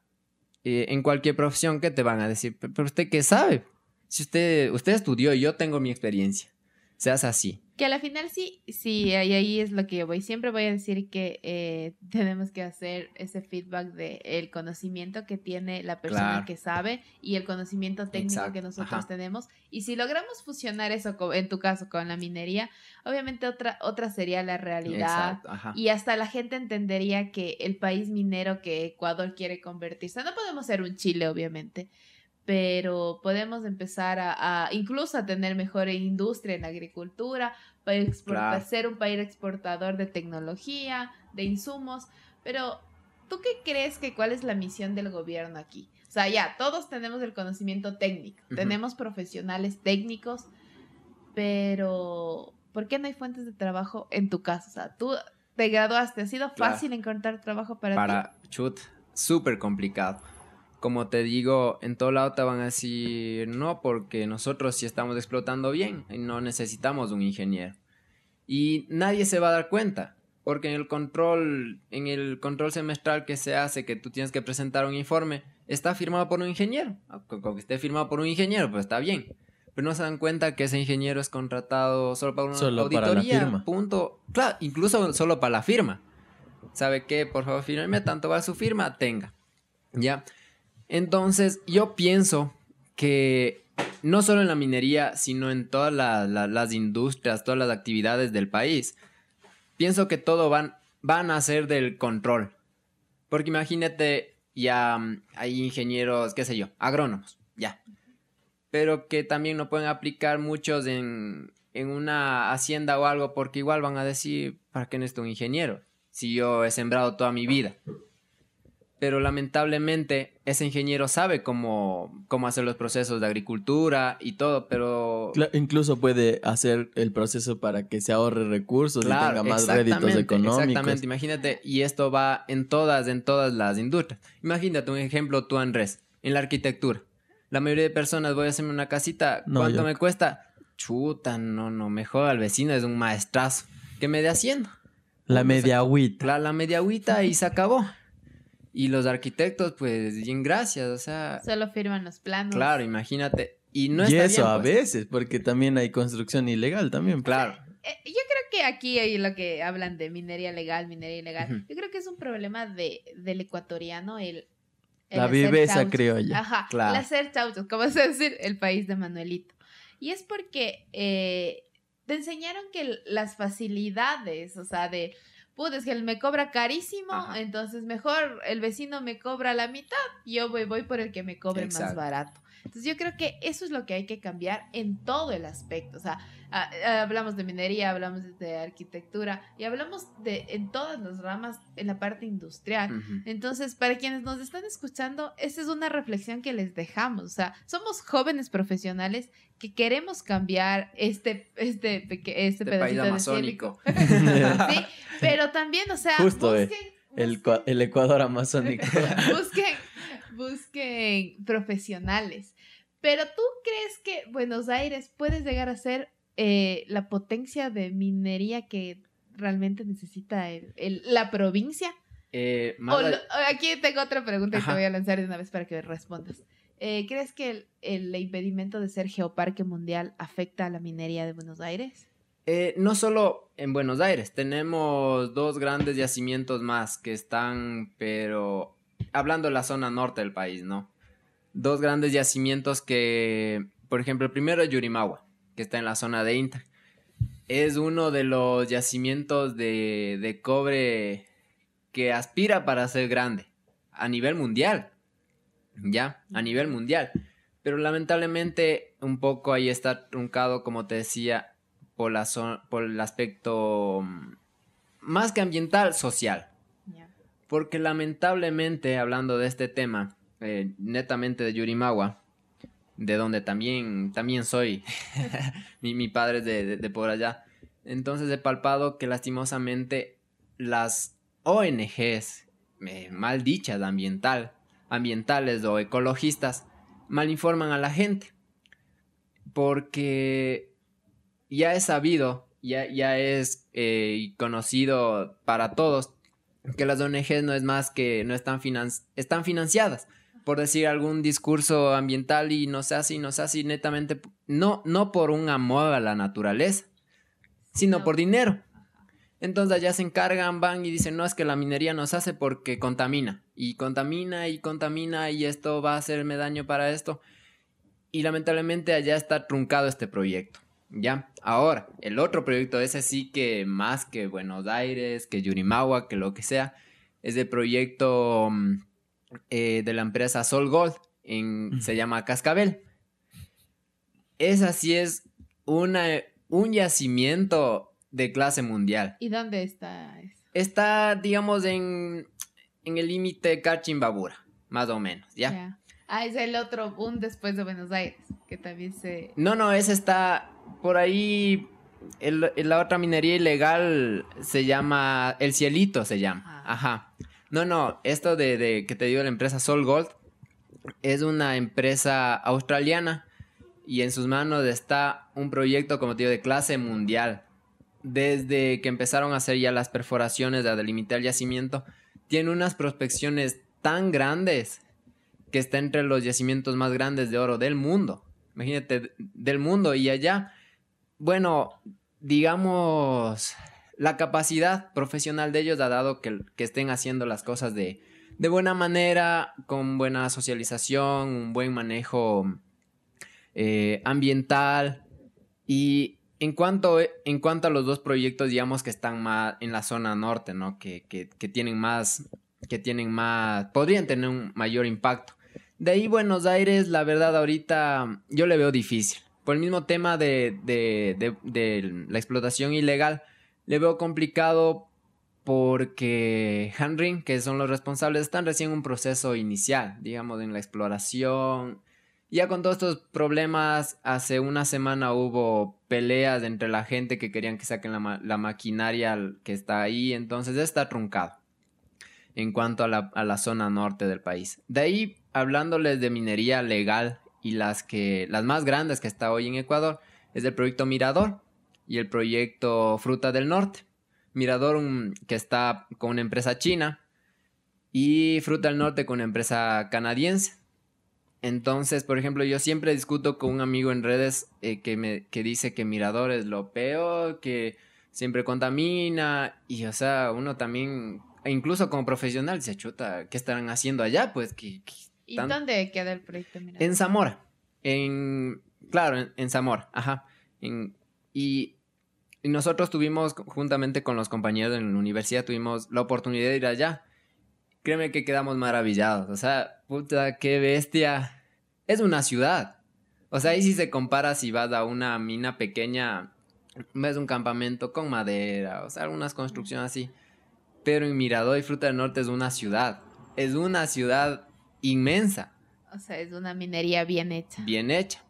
eh, en cualquier profesión, ¿qué te van a decir? Pero usted qué sabe? Si usted, usted estudió y yo tengo mi experiencia. Seas así. Que a la final sí, sí, y ahí es lo que yo voy. Siempre voy a decir que eh, *laughs* tenemos que hacer ese feedback del el conocimiento que tiene la persona Claro. que sabe y el conocimiento técnico Exacto, que nosotros ajá. tenemos. Y si logramos fusionar eso, co- en tu caso, con la minería, obviamente otra, otra sería la realidad. Y hasta la gente entendería que el país minero que Ecuador quiere convertirse, no podemos ser un Chile, obviamente, pero podemos empezar a, a incluso a tener mejor industria en la agricultura, para exportar, Claro. ser un país exportador de tecnología, de insumos, pero ¿tú qué crees que cuál es la misión del gobierno aquí? O sea, ya, todos tenemos el conocimiento técnico, tenemos profesionales técnicos, pero ¿por qué no hay fuentes de trabajo en tu caso? O sea, tú te graduaste, ¿ha sido Claro. fácil encontrar trabajo para, ti? para chut, súper complicado. Como te digo, en todo lado te van a decir no, porque nosotros sí estamos explotando bien y no necesitamos un ingeniero. Y nadie se va a dar cuenta, porque en el control, en el control semestral que se hace, que tú tienes que presentar un informe, está firmado por un ingeniero. Ah, Con que esté firmado por un ingeniero, pues está bien. Pero no se dan cuenta que ese ingeniero es contratado solo para una Solo para la auditoría. firma. Punto. Claro, incluso solo para la firma. ¿Sabe qué? Por favor, fírmeme, tanto va su firma, tenga. ¿Ya? Entonces, yo pienso que no solo en la minería, sino en todas la- la- las industrias, todas las actividades del país, pienso que todo van, van a ser del control. Porque imagínate, ya mm, hay ingenieros, qué sé yo, agrónomos, ya. Pero que también no pueden aplicar muchos en, en una hacienda o algo, porque igual van a decir, ¿para qué necesito un ingeniero? Si yo he sembrado toda mi vida pero lamentablemente ese ingeniero sabe cómo, cómo hacer los procesos de agricultura y todo, pero... Incluso puede hacer el proceso para que se ahorre recursos y tenga más réditos económicos. Exactamente, imagínate, y esto va en todas, en todas las industrias. Imagínate un ejemplo tú, Andrés, en la arquitectura. La mayoría de personas, voy a hacerme una casita, ¿cuánto me cuesta? Chuta, no, no, mejor al vecino es un maestrazo. ¿Qué me de haciendo? La media agüita. La, la media agüita y se acabó. Y los arquitectos, pues, bien gracias, o sea... Solo firman los planos. Claro, imagínate. Y no y está eso bien, a pues. veces, porque también hay construcción ilegal también. Claro. Eh, yo creo que aquí hay lo que hablan de minería legal, minería ilegal. Yo creo que es un problema de, del ecuatoriano el... el La viveza criolla. Ajá, Claro. el hacer chauchos, como se decir, el país de Manuelito. Y es porque eh, te enseñaron que las facilidades, o sea, de, puta, es que él me cobra carísimo, Ajá. entonces mejor el vecino me cobra la mitad, yo voy, voy por el que me cobre más Exacto. barato. Entonces yo creo que eso es lo que hay que cambiar en todo el aspecto. O sea, ah, ah, hablamos de minería, hablamos de arquitectura y hablamos de en todas las ramas en la parte industrial. Ujú. Entonces, para quienes nos están escuchando, esa es una reflexión que les dejamos. O sea, somos jóvenes profesionales que queremos cambiar este, este, este, Este pedacito de amazónico. *laughs* Sí, pero también, o sea, Justo, eh, busquen, El, busquen- cua- el Ecuador amazónico. *laughs* busquen, busquen profesionales. Pero tú crees que Buenos Aires puede llegar a ser eh, la potencia de minería que realmente necesita el- el- la provincia? Eh, O lo- aquí tengo otra pregunta y Ajá. te voy a lanzar de una vez para que respondas. Eh, ¿Crees que el, el impedimento de ser geoparque mundial afecta a la minería de Buenos Aires? Eh, no solo en Buenos Aires, tenemos dos grandes yacimientos más que están, pero hablando de la zona norte del país, ¿no? Dos grandes yacimientos que, por ejemplo, el primero es Yurimagua, que está en la zona de Inta. Es uno de los yacimientos de, de cobre que aspira para ser grande a nivel mundial. Ya, a nivel mundial. Pero lamentablemente un poco ahí está truncado, como te decía, por, la por el aspecto mm, más que ambiental, social. Porque lamentablemente, hablando de este tema, eh, netamente de Yurimawa, de donde también, también soy, *laughs* mi, mi padre es de, de- de por allá, entonces he palpado que lastimosamente las ONGs, eh, mal dichas ambiental, ambientales o ecologistas, malinforman a la gente. Porque ya es sabido, ya, ya es eh, conocido para todos que las ONGs no es más que no están, finan- están financiadas por decir algún discurso ambiental y no se hace y no se hace y netamente no, no por un amor a la naturaleza, sino No. por dinero. Entonces allá se encargan, van y dicen, no, es que la minería nos hace porque contamina. Y contamina y contamina y esto va a hacerme daño para esto. Y lamentablemente allá está truncado este proyecto. Ya, ahora, el otro proyecto, ese sí que más que Buenos Aires, que Yurimawa, que lo que sea, es el proyecto mm, eh, de la empresa Sol Gold, en, se llama Cascabel. Esa sí es una, un yacimiento de clase mundial. ¿Y dónde está eso? Está, digamos, en, en el límite Cachimbabura, más o menos, ¿ya? Ah, es el otro, un después de Buenos Aires, que también se... No, no, ese está por ahí. el- la otra minería ilegal se llama. El Cielito se llama. Ah. Ajá. No, no, esto de, de que te digo la empresa Sol Gold es una empresa australiana y en sus manos está un proyecto, como te digo, de clase mundial. Desde que empezaron a hacer ya las perforaciones de delimitar el yacimiento, tiene unas prospecciones tan grandes que está entre los yacimientos más grandes de oro del mundo. Imagínate, del mundo y allá. Bueno, digamos, la capacidad profesional de ellos ha dado que, que estén haciendo las cosas de, de buena manera, con buena socialización, un buen manejo eh, ambiental. Y en cuanto, en cuanto a los dos proyectos, digamos que están más en la zona norte, ¿no? Que, que, que tienen más, que tienen más, podrían tener un mayor impacto. De ahí Buenos Aires, la verdad, ahorita yo le veo difícil. Por el mismo tema de, la explotación ilegal, le veo complicado porque Hanring, que son los responsables, están recién en un proceso inicial, digamos, en la exploración. Ya con todos estos problemas, hace una semana hubo peleas entre la gente que querían que saquen la, la maquinaria que está ahí, entonces está truncado en cuanto a la, a la zona norte del país. De ahí, hablándoles de minería legal y las que las más grandes que está hoy en Ecuador, es el proyecto Mirador y el proyecto Fruta del Norte. Mirador que está con una empresa china y Fruta del Norte con una empresa canadiense. Entonces, por ejemplo, yo siempre discuto con un amigo en redes eh, que, me, que dice que Mirador es lo peor, que siempre contamina y, o sea, uno también, e incluso como profesional, se chuta, ¿qué estarán haciendo allá? Pues que ¿Y tan- dónde queda el proyecto? En Zamora. En. Claro, en, en Zamora. Ajá. En- y, y nosotros tuvimos, juntamente con los compañeros en la universidad, tuvimos la oportunidad de ir allá. Créeme que quedamos maravillados. O sea, puta, qué bestia. Es una ciudad. O sea, ahí sí se compara si vas a una mina pequeña, ves un campamento con madera, o sea, algunas construcciones así. Pero en Mirador y Fruta del Norte es una ciudad. Es una ciudad inmensa O sea, es una minería bien hecha. bien hecha.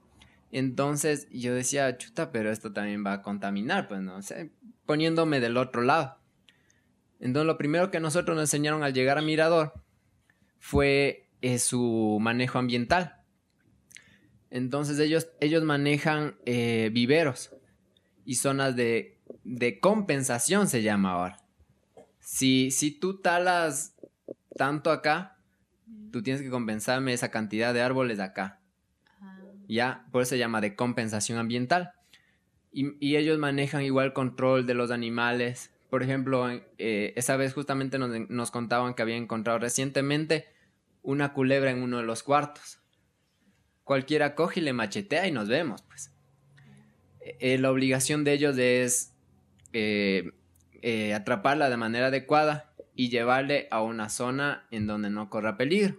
Entonces yo decía, chuta, pero esto también va a contaminar, pues no sé, poniéndome del otro lado. Entonces lo primero que nosotros nos enseñaron al llegar a Mirador fue eh, su manejo ambiental. Entonces ellos, ellos manejan eh, viveros y zonas de, de compensación se llama ahora. Si, si tú talas tanto acá, tú tienes que compensarme esa cantidad de árboles acá. Ah, Ya, por eso se llama de compensación ambiental. Y, y ellos manejan igual control de los animales. Por ejemplo, eh, esa vez justamente nos, nos contaban que habían encontrado recientemente una culebra en uno de los cuartos. Cualquiera coge y le machetea y nos vemos, pues. Eh, la obligación de ellos es eh, eh, atraparla de manera adecuada y llevarle a una zona en donde no corra peligro.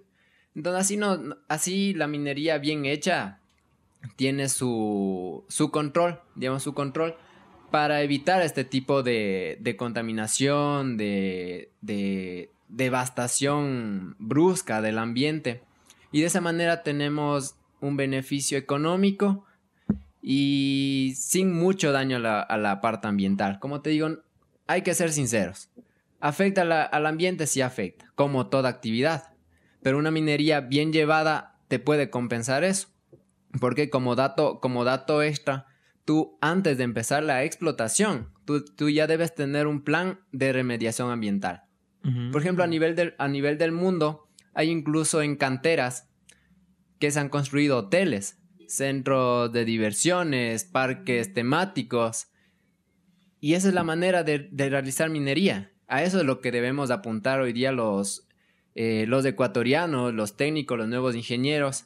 Entonces así, no, así la minería bien hecha tiene su, su control, digamos su control, para evitar este tipo de, de contaminación, de, de devastación brusca del ambiente. Y de esa manera tenemos un beneficio económico y sin mucho daño a la, a la parte ambiental. Como te digo, hay que ser sinceros. ¿Afecta la- al ambiente? Sí afecta, como toda actividad. Pero una minería bien llevada te puede compensar eso. Porque como dato, como dato extra, tú antes de empezar la explotación, tú, tú ya debes tener un plan de remediación ambiental. Por ejemplo, a nivel, del, a nivel del mundo, hay incluso en canteras que se han construido hoteles, centros de diversiones, parques temáticos. Y esa es la manera de, de realizar minería. A eso es lo que debemos apuntar hoy día los, eh, los ecuatorianos, los técnicos, los nuevos ingenieros,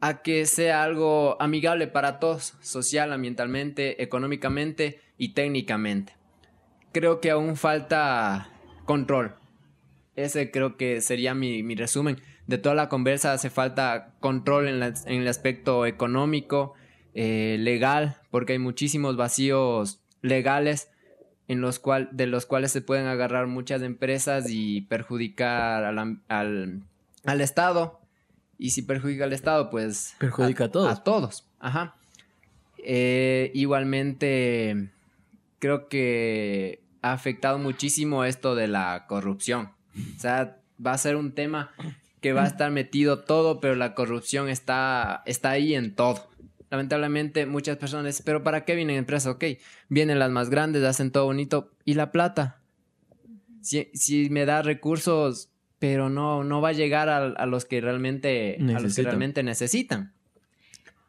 a que sea algo amigable para todos, social, ambientalmente, económicamente y técnicamente. Creo que aún falta control. Ese creo que sería mi, mi resumen. De toda la conversa hace falta control en, la- en el aspecto económico, eh, legal, porque hay muchísimos vacíos legales en los cual, de los cuales se pueden agarrar muchas empresas y perjudicar al, al, al Estado. Y si perjudica al Estado, pues... Perjudica a todos. A todos, ajá. Eh, igualmente, creo que ha afectado muchísimo esto de la corrupción. O sea, va a ser un tema que va a estar metido todo, pero la corrupción está, está ahí en todo. Lamentablemente, muchas personas dicen, pero ¿para qué vienen empresas? Ok, vienen las más grandes, hacen todo bonito. ¿Y la plata? Si, si me da recursos, pero no, no va a llegar a, a los que realmente, a los que realmente necesitan.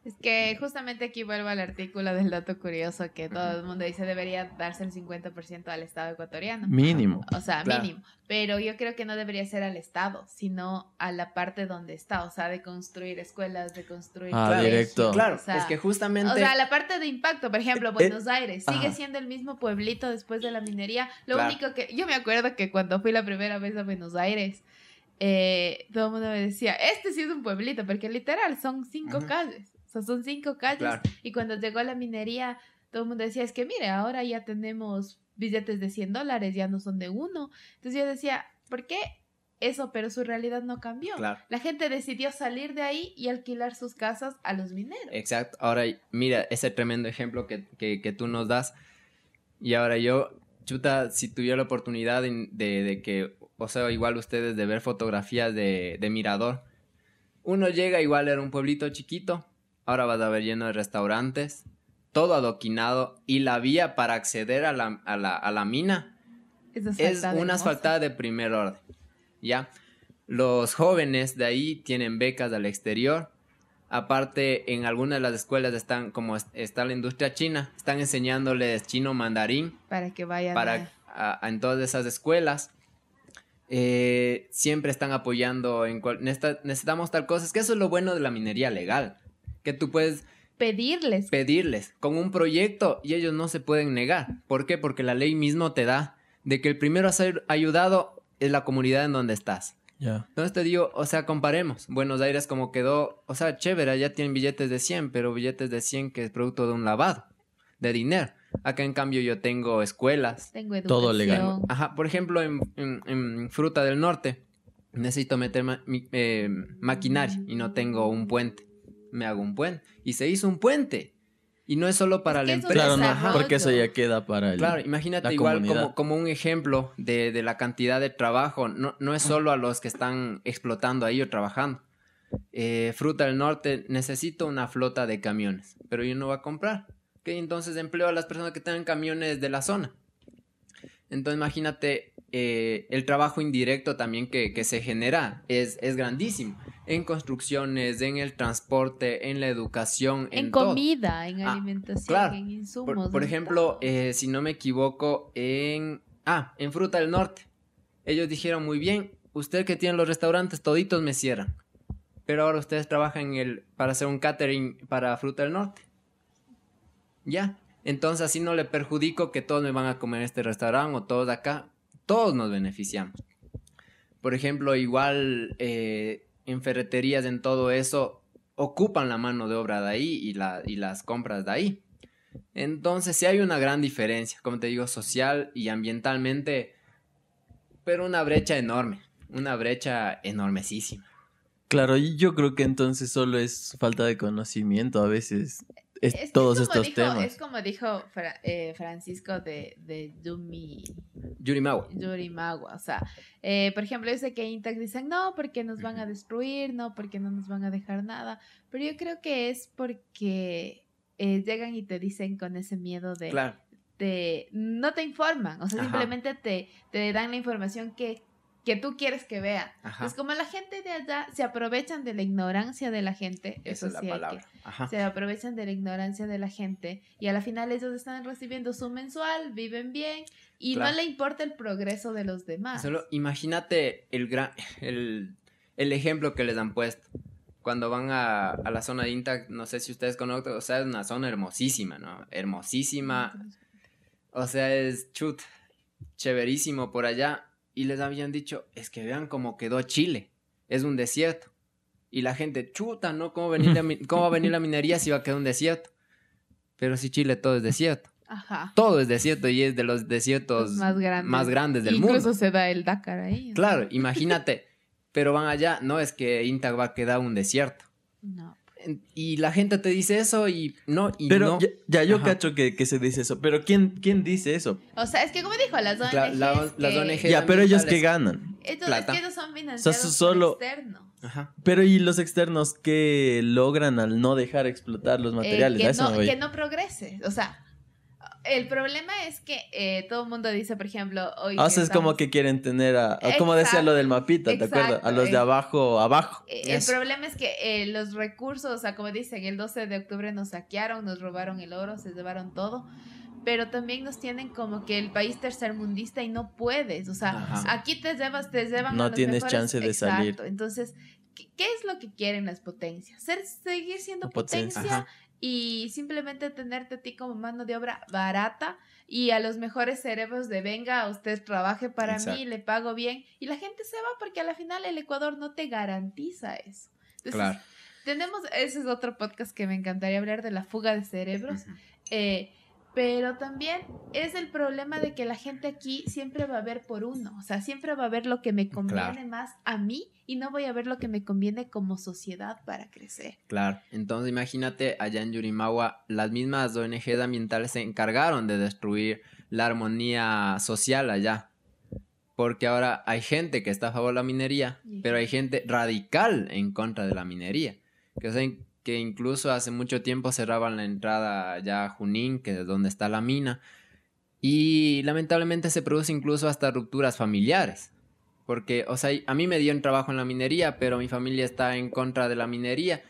Es que justamente aquí vuelvo al artículo del dato curioso que todo el mundo dice debería darse el 50% al Estado ecuatoriano. Mínimo. O sea, Claro. mínimo. Pero yo creo que no debería ser al Estado, sino a la parte donde está. O sea, de construir escuelas, de construir. Ah, colegios, directo. Claro, o sea, es que justamente... O sea, la parte de impacto, por ejemplo, Eh, Buenos Aires sigue ajá. siendo el mismo pueblito después de la minería. Lo Claro. único que yo me acuerdo que cuando fui la primera vez a Buenos Aires, eh, todo el mundo me decía, este sí es un pueblito, porque literal son cinco calles. O sea, son cinco calles. Claro. Y cuando llegó la minería, todo el mundo decía, es que mire, ahora ya tenemos billetes de 100 dólares, ya no son de uno. Entonces yo decía, ¿por qué eso? Pero su realidad no cambió. Claro. La gente decidió salir de ahí y alquilar sus casas a los mineros. Exacto. Ahora, mira, ese tremendo ejemplo que, que- que tú nos das. Y ahora yo, chuta, si tuviera la oportunidad de, de- de que, o sea, igual ustedes de ver fotografías de, de Mirador. Uno llega, igual era un pueblito chiquito. Ahora vas a ver lleno de restaurantes. Todo adoquinado. Y la vía para acceder a la, a la, a la mina Es, es una asfaltada de primer orden. ¿Ya? Los jóvenes de ahí tienen becas al exterior. Aparte, en algunas de las escuelas están, como es- está la industria china, están enseñándoles chino mandarín Para que vayan para a- a- en todas esas escuelas. Eh, siempre están apoyando en cual- necesita- necesitamos tal cosa. Es que eso es lo bueno de la minería legal. Que tú puedes pedirles. pedirles con un proyecto y ellos no se pueden negar. ¿Por qué? Porque la ley mismo te da de que el primero a ser ayudado es la comunidad en donde estás. Ya. Entonces te digo, o sea, comparemos. Buenos Aires como quedó, o sea, chévere, ya tienen billetes de 100, pero billetes de 100 que es producto de un lavado de dinero. Acá en cambio yo tengo escuelas. Tengo educación. Todo legal. Ajá, por ejemplo, en, en- en Fruta del Norte necesito meter ma- mi- eh, maquinaria y no tengo un puente. Me hago un puente. Y se hizo un puente. Y no es solo para Es la empresa. Claro, no, desarrollo. porque eso ya queda para el. Claro, imagínate la igual como, como un ejemplo de, de la cantidad de trabajo. No, no es solo a los que están explotando ahí o trabajando. eh, Fruta del Norte, necesito una flota de camiones, pero yo no voy a comprar. ¿ok? Entonces empleo a las personas que tengan camiones de la zona. Entonces imagínate eh, el trabajo indirecto también que, que se genera es, es grandísimo. En construcciones, en el transporte, en la educación, en, En todo. comida, en Ah, alimentación, claro. en insumos. Por, ejemplo, eh, si no me equivoco, en... Ah, en Fruta del Norte. Ellos dijeron muy bien, usted que tiene los restaurantes, toditos me cierran. Pero ahora ustedes trabajan en el, para hacer un catering para Fruta del Norte. Ya. Entonces así no le perjudico que todos me van a comer en este restaurante o todos acá. Todos nos beneficiamos. Por ejemplo, igual eh, en ferreterías, en todo eso, ocupan la mano de obra de ahí y, la, y las compras de ahí. Entonces sí hay una gran diferencia, como te digo, social y ambientalmente, pero una brecha enorme, una brecha enormesísima. Claro, y yo creo que entonces solo es falta de conocimiento a veces. Es, todos como estos dijo- temas. Es como dijo Fra- eh, Francisco de, de Yumi, Yurimawa. Yurimawa. O sea, eh, por ejemplo, yo sé que Intac dicen no, porque nos van a destruir, no, porque no nos van a dejar nada. Pero yo creo que es porque eh, llegan y te dicen con ese miedo de, Claro, de- no te informan, o sea, Ajá. simplemente te, te dan la información que, que tú quieres que vean. ajá. Es como la gente de allá se aprovechan de la ignorancia de la gente, Esa eso es la sí palabra. Ajá. se aprovechan de la ignorancia de la gente y a la final ellos están recibiendo su mensual, viven bien y Claro. no le importa el progreso de los demás. Solo imagínate el, gran, *laughs* el, el ejemplo que les han puesto. Cuando van a, a la zona de Intac, no sé si ustedes conocen, o sea, es una zona hermosísima, ¿no? Hermosísima, O sea, es chut, chéverísimo por allá. Y les habían dicho, es que vean cómo quedó Chile. Es un desierto. Y la gente, chuta, ¿no? ¿Cómo, venir la *laughs* ¿Cómo va a venir la minería si va a quedar un desierto? Pero si Chile todo es desierto. Ajá. Todo es desierto y es de los desiertos Los más grandes. más grandes del Incluso mundo. se da el Dakar ahí. ¿no? Claro, *laughs* imagínate. Pero van allá, no es que Intac va a quedar un desierto. No. Y la gente te dice eso y no, y Pero no. ya, ya yo Ajá. cacho que, que se dice eso. Pero ¿quién, quién dice eso? O sea, es que como dijo, las ONGs. La- las que- ONG Ya, pero ellos que ganan. Estos- plata. Es que ellos son financiados O sea, solo- por externos. Ajá. Pero ¿y los externos que logran al no dejar explotar los Eh, materiales? Que, eso no, que no progrese. O sea, el problema es que eh, todo el mundo dice, por ejemplo, hoy. Ah, o sea, es como que quieren tener a... como decía lo del mapita, ¿te acuerdas? A los de eh. abajo, abajo. Eh, El Eso. problema es que eh, los recursos, o sea, como dicen, el 12 de octubre nos saquearon, nos robaron el oro, se llevaron todo, pero también nos tienen como que el país tercermundista y no puedes, o sea, Ajá. aquí te llevas, te llevan No a los tienes mejores- chance de salir. Exacto, Entonces, ¿qué, es lo que quieren las potencias? Ser, seguir siendo Potencia. potencia. Y simplemente tenerte a ti como mano de obra barata y a los mejores cerebros de venga, usted trabaje para Exacto. mí, le pago bien y la gente se va porque a la final el Ecuador no te garantiza eso. Entonces, Claro. tenemos, ese es otro podcast que me encantaría hablar de la fuga de cerebros, eh, pero también es el problema de que la gente aquí siempre va a ver por uno, o sea, siempre va a ver lo que me conviene Claro. más a mí y no voy a ver lo que me conviene como sociedad para crecer. Claro, entonces imagínate allá en Yurimawa, las mismas ONGs ambientales se encargaron de destruir la armonía social allá. Porque ahora hay gente que está a favor de la minería, pero hay gente radical en contra de la minería. Que, o sea, que incluso hace mucho tiempo cerraban la entrada ya a Junín, que es donde está la mina. Y lamentablemente se produce incluso hasta rupturas familiares. Porque, o sea, a mí me dieron trabajo en la minería, pero mi familia está en contra de la minería.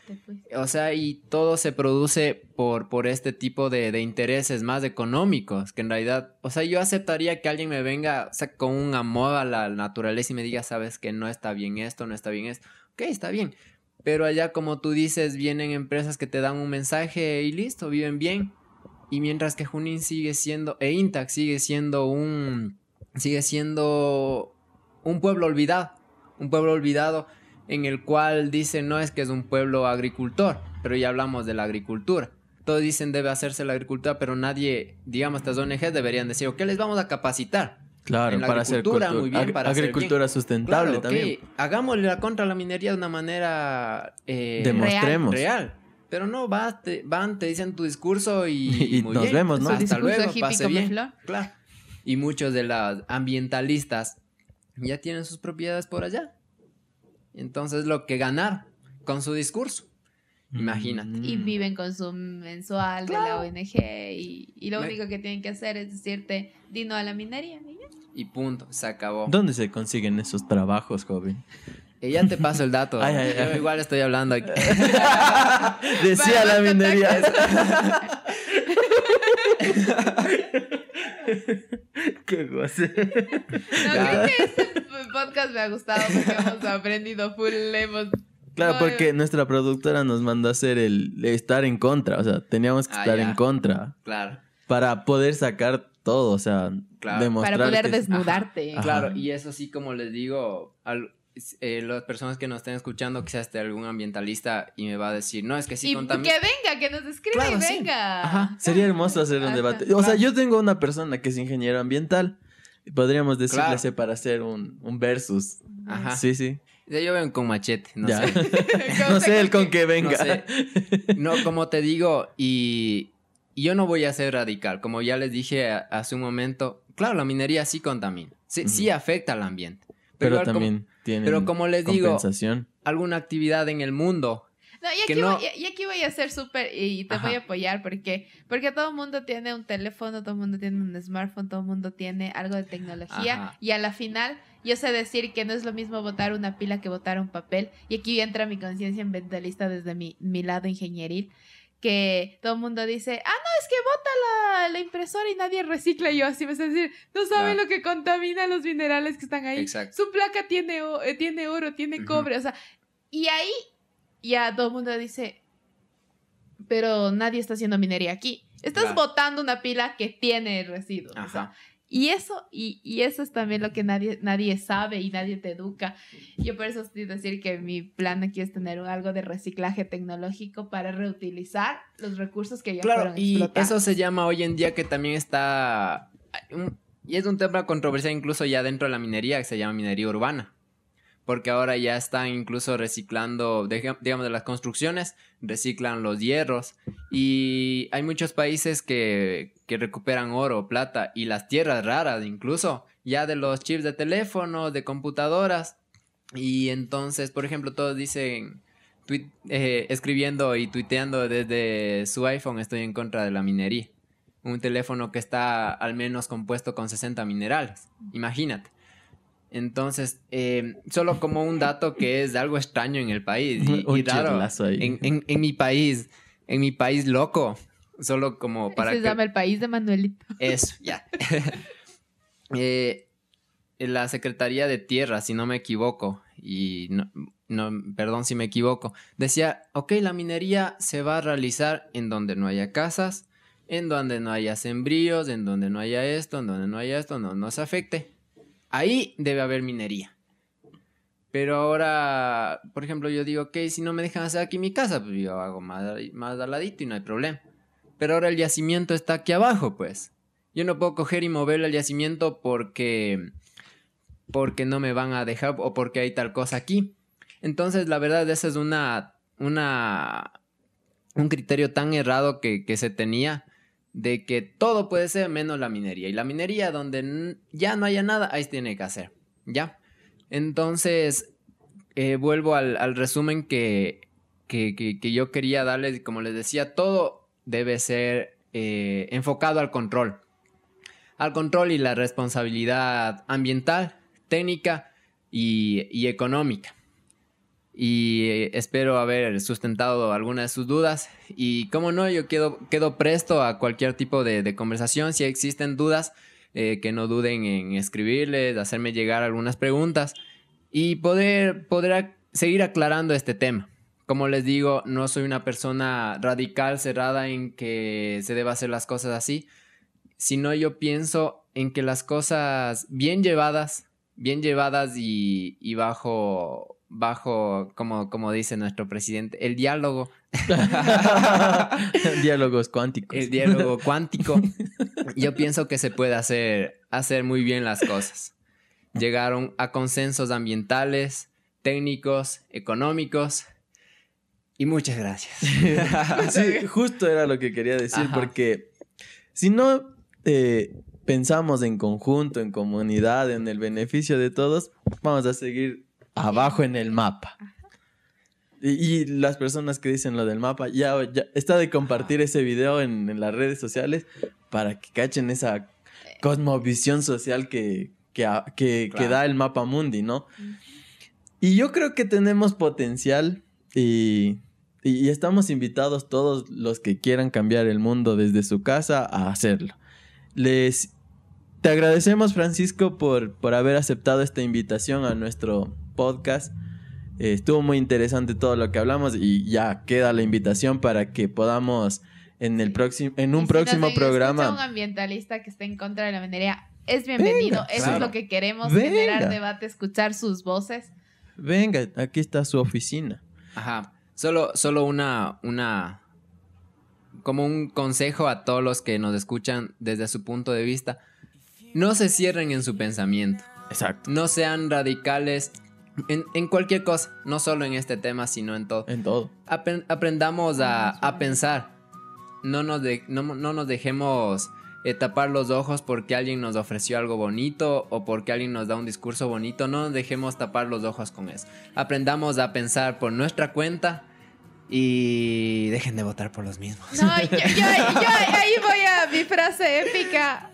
O sea, y todo se produce por, por este tipo de, de intereses más económicos, que en realidad, o sea, yo aceptaría que alguien me venga, o sea, con un amor a la naturaleza y me diga, sabes que no está bien esto, no está bien esto. Ok, está bien. Pero allá, como tú dices, vienen empresas que te dan un mensaje y listo, viven bien. Y mientras que Junín sigue siendo, e Intac sigue siendo un, sigue siendo un pueblo olvidado, un pueblo olvidado en el cual dicen no es que es un pueblo agricultor, pero ya hablamos de la agricultura. Todos dicen debe hacerse la agricultura, pero nadie, digamos, estas ONGs deberían decir, ¿qué les vamos a capacitar? Claro, en la para hacer agricultura, cultu- muy bien, ag- para hacer agricultura bien. sustentable Claro, también. Hagámosle la contra la minería de una manera eh, Demostremos. real. Pero no, vas, te- van, te dicen tu discurso y, *laughs* Y muy nos bien. vemos, ¿no? Hasta luego, pase bien. Claro. Y muchos de los ambientalistas ya tienen sus propiedades por allá. Entonces lo que ganar. con su discurso. Imagínate. Y Mm. viven con su mensual de la ONG y, y lo Me- único que tienen que hacer es decirte, dino a la minería. y ya. Y punto, se acabó. ¿Dónde se consiguen esos trabajos, joven? Y ya te paso el dato. *laughs* Ay, ay, Yo ay. igual estoy hablando aquí. *laughs* Decía la minería. *laughs* Qué goce. No, creo que este podcast me ha gustado porque hemos aprendido full, hemos... Claro, porque nuestra productora nos mandó a hacer el el estar en contra. O sea, teníamos que Ah, estar ya. en contra Claro, para poder sacar todo. O sea, Claro. demostrar Para poder que- desnudarte. Ajá. claro. Y eso sí, como les digo, al- eh, las personas que nos estén escuchando, quizás esté algún ambientalista y me va a decir, no, es que sí y contamina. que venga, que nos escriba Claro, y sí. venga. Ajá, sería hermoso hacer un debate. O sea, yo tengo una persona que es ingeniero ambiental. y Podríamos decirle Claro. ese para hacer un, un versus. Ajá. Sí, sí. Ya yo vengo con machete, no ya. sé. *laughs* no sé el con que venga. No sé. No, como te digo, y, y yo no voy a ser radical. Como ya les dije a- hace un momento, claro, la minería sí contamina. Sí, afecta al ambiente. Pero también tiene pero como les digo, alguna actividad en el mundo. No, y que aquí, no- Voy, y aquí voy a ser súper y te voy a apoyar porque porque todo el mundo tiene un teléfono, todo el mundo tiene un smartphone, todo el mundo tiene algo de tecnología Ajá. y a la final yo sé decir que no es lo mismo botar una pila que botar un papel y aquí entra mi conciencia ambientalista desde mi, mi lado ingenieril que todo el mundo dice, ah, no, es que bota la, la impresora y nadie recicla. Y yo así me sé decir, no saben lo que contamina los minerales que están ahí. Exacto. Su placa tiene, eh, tiene oro, tiene cobre, o sea, y ahí ya todo el mundo dice, pero nadie está haciendo minería aquí. Estás Claro. botando una pila que tiene residuos. o sea, Ajá. Y eso, y, y eso es también lo que nadie, nadie sabe y nadie te educa. Yo por eso estoy decir que mi plan aquí es tener algo de reciclaje tecnológico para reutilizar los recursos que ya Claro, fueron y explotados. eso se llama hoy en día que también está... y es un tema controversial incluso ya dentro de la minería, que se llama minería urbana. Porque ahora ya están incluso reciclando, digamos, de las construcciones, reciclan los hierros. Y hay muchos países que, recuperan oro, plata y las tierras raras incluso, ya de los chips de teléfono, de computadoras. Y entonces, por ejemplo, todos dicen, eh, escribiendo y tuiteando desde su iPhone, estoy en contra de la minería. Un teléfono que está al menos compuesto con 60 minerales. Imagínate. Entonces, eh, solo como un dato que es algo extraño en el país y, *laughs* Un y raro. chirlazo ahí. En, en- en mi país, en mi país loco. Solo como para se que... llama el país de Manuelito. Eso, ya. *laughs* Eh, la Secretaría de Tierra, si no me equivoco, y no, no, perdón si me equivoco, decía, ok, la minería se va a realizar en donde no haya casas, en donde no haya sembríos, en donde no haya esto, en donde no haya esto, no nos afecte. Ahí debe haber minería. Pero ahora, por ejemplo, yo digo, ok, si no me dejan hacer aquí mi casa, pues yo hago más, más al ladito y no hay problema. Pero ahora el yacimiento está aquí abajo, pues. Yo no puedo coger y mover el yacimiento porque porque no me van a dejar o porque hay tal cosa aquí. Entonces, la verdad, esa es una una un criterio tan errado que, que se tenía de que todo puede ser menos la minería. Y la minería donde ya no haya nada, ahí tiene que hacer. ¿Ya? Entonces, eh, vuelvo al, resumen que, que, que- yo quería darles. Como les decía, todo debe ser eh, enfocado al control. Al control y la responsabilidad ambiental, técnica y económica. Y espero haber sustentado algunas de sus dudas. Y como no, yo quedo, quedo presto a cualquier tipo de, conversación. Si existen dudas, eh, que no duden en escribirles, hacerme llegar algunas preguntas y poder, poder seguir aclarando este tema. Como les digo, no soy una persona radical, cerrada en que se deba hacer las cosas así, sino yo pienso en que las cosas bien llevadas, bien llevadas y bajo, bajo, como, como dice nuestro presidente, el diálogo, *laughs* Diálogos cuánticos. el diálogo *laughs* cuántico, yo pienso que se puede hacer, hacer muy bien las cosas. Llegaron a consensos ambientales, técnicos, económicos. Y muchas gracias. *laughs* Sí, justo era lo que quería decir, Ajá. porque si no eh, pensamos en conjunto, en comunidad, en el beneficio de todos, vamos a seguir abajo en el mapa. Y, y las personas que dicen lo del mapa, ya, ya está de compartir ese video en, en las redes sociales para que cachen esa cosmovisión social que, que, da el mapa mundi, ¿no? Y yo creo que tenemos potencial y, y- y estamos invitados todos los que quieran cambiar el mundo desde su casa a hacerlo. Les te agradecemos, Francisco, por, por haber aceptado esta invitación a nuestro podcast. Eh, estuvo muy interesante todo lo que hablamos y ya queda la invitación para que podamos en el próximo en Y un si próximo programa un ambientalista que esté en contra de la minería es bienvenido. Venga, Eso claro. es lo que queremos, Venga. generar debate, escuchar sus voces. venga, aquí está su oficina. Ajá. Solo, solo una, una, como un consejo a todos los que nos escuchan desde su punto de vista. No se cierren en su pensamiento. Exacto. No sean radicales en, en cualquier cosa, no solo en este tema, sino en todo. En todo. Apren- aprendamos a, a pensar. No nos, de- no, no nos dejemos eh, tapar los ojos porque alguien nos ofreció algo bonito o porque alguien nos da un discurso bonito. No nos dejemos tapar los ojos con eso. Aprendamos a pensar por nuestra cuenta y dejen de votar por los mismos. No, yo, yo- yo *laughs* ahí voy a mi frase épica.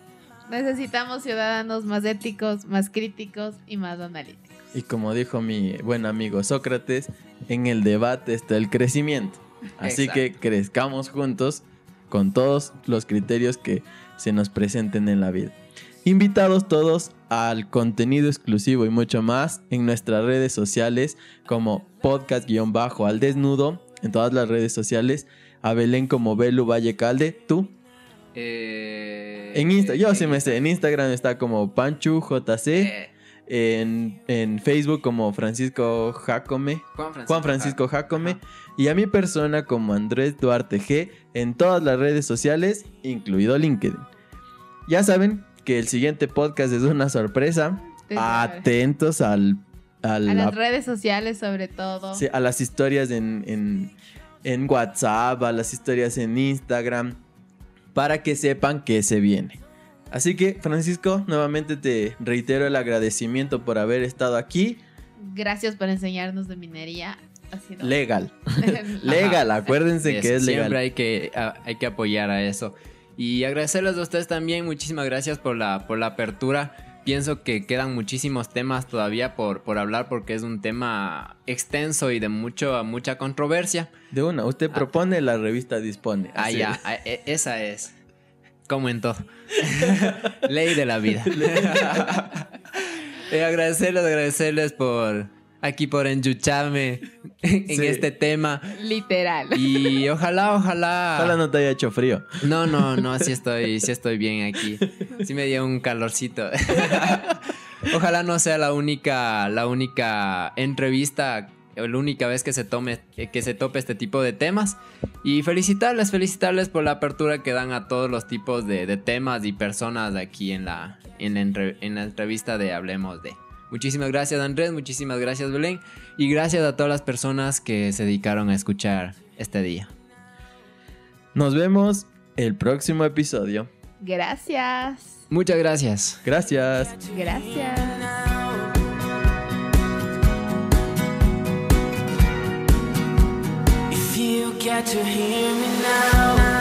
Necesitamos ciudadanos más éticos, más críticos y más analíticos. Y como dijo mi buen amigo Sócrates, en el debate está el crecimiento. Así que crezcamos juntos con todos los criterios que se nos presenten en la vida. Invitados todos al contenido exclusivo y mucho más en nuestras redes sociales como podcast-al desnudo en todas las redes sociales. A Belén como Belu Valle Calde. ¿Tú? Eh, En Insta, yo sí me sé. En Insta- Instagram está como PanchuJC. Eh, En, en Facebook como Francisco Jacome. Juan Francisco, Juan Francisco Ajá. Jacome. Y a mi persona como Andrés Duarte G en todas las redes sociales, incluido LinkedIn. Ya saben que el siguiente podcast es una sorpresa. Atentos al, al- A la- las redes sociales sobre todo. sí, a las historias en, en, en WhatsApp, a las historias en Instagram, para que sepan que se viene. Así que, Francisco, nuevamente te reitero el agradecimiento por haber estado aquí. Gracias por enseñarnos de minería. Sido Legal. *laughs* *laughs* Ajá. Legal, acuérdense que es Siempre legal. hay que, a- hay que apoyar a eso. Y agradecerles a ustedes también. Muchísimas gracias por la, por la apertura. Pienso que quedan muchísimos temas todavía por, por hablar porque es un tema extenso y de mucho, mucha controversia. De una, usted propone, la revista dispone. Ah, ya, es. ah, e- esa es. Como en todo. *laughs* Ley de la vida. *laughs* Eh, agradecerles, agradecerles por aquí por enchucharme en Sí. este tema. Literal. Y ojalá, ojalá. Ojalá no te haya hecho frío. No, no, no, sí estoy, sí estoy bien aquí. Sí me dio un calorcito. *laughs* Ojalá no sea la única, la única entrevista, la única vez que se tome, que se tope este tipo de temas. Y felicitarles, felicitarles por la apertura que dan a todos los tipos de, de temas y personas aquí en la, en la, entre- en la entrevista de Hablemos de. Muchísimas gracias Andrés, muchísimas gracias Belén y gracias a todas las personas que se dedicaron a escuchar este día. Nos vemos el próximo episodio. Gracias. Muchas gracias. Gracias. Gracias. Get to hear me now.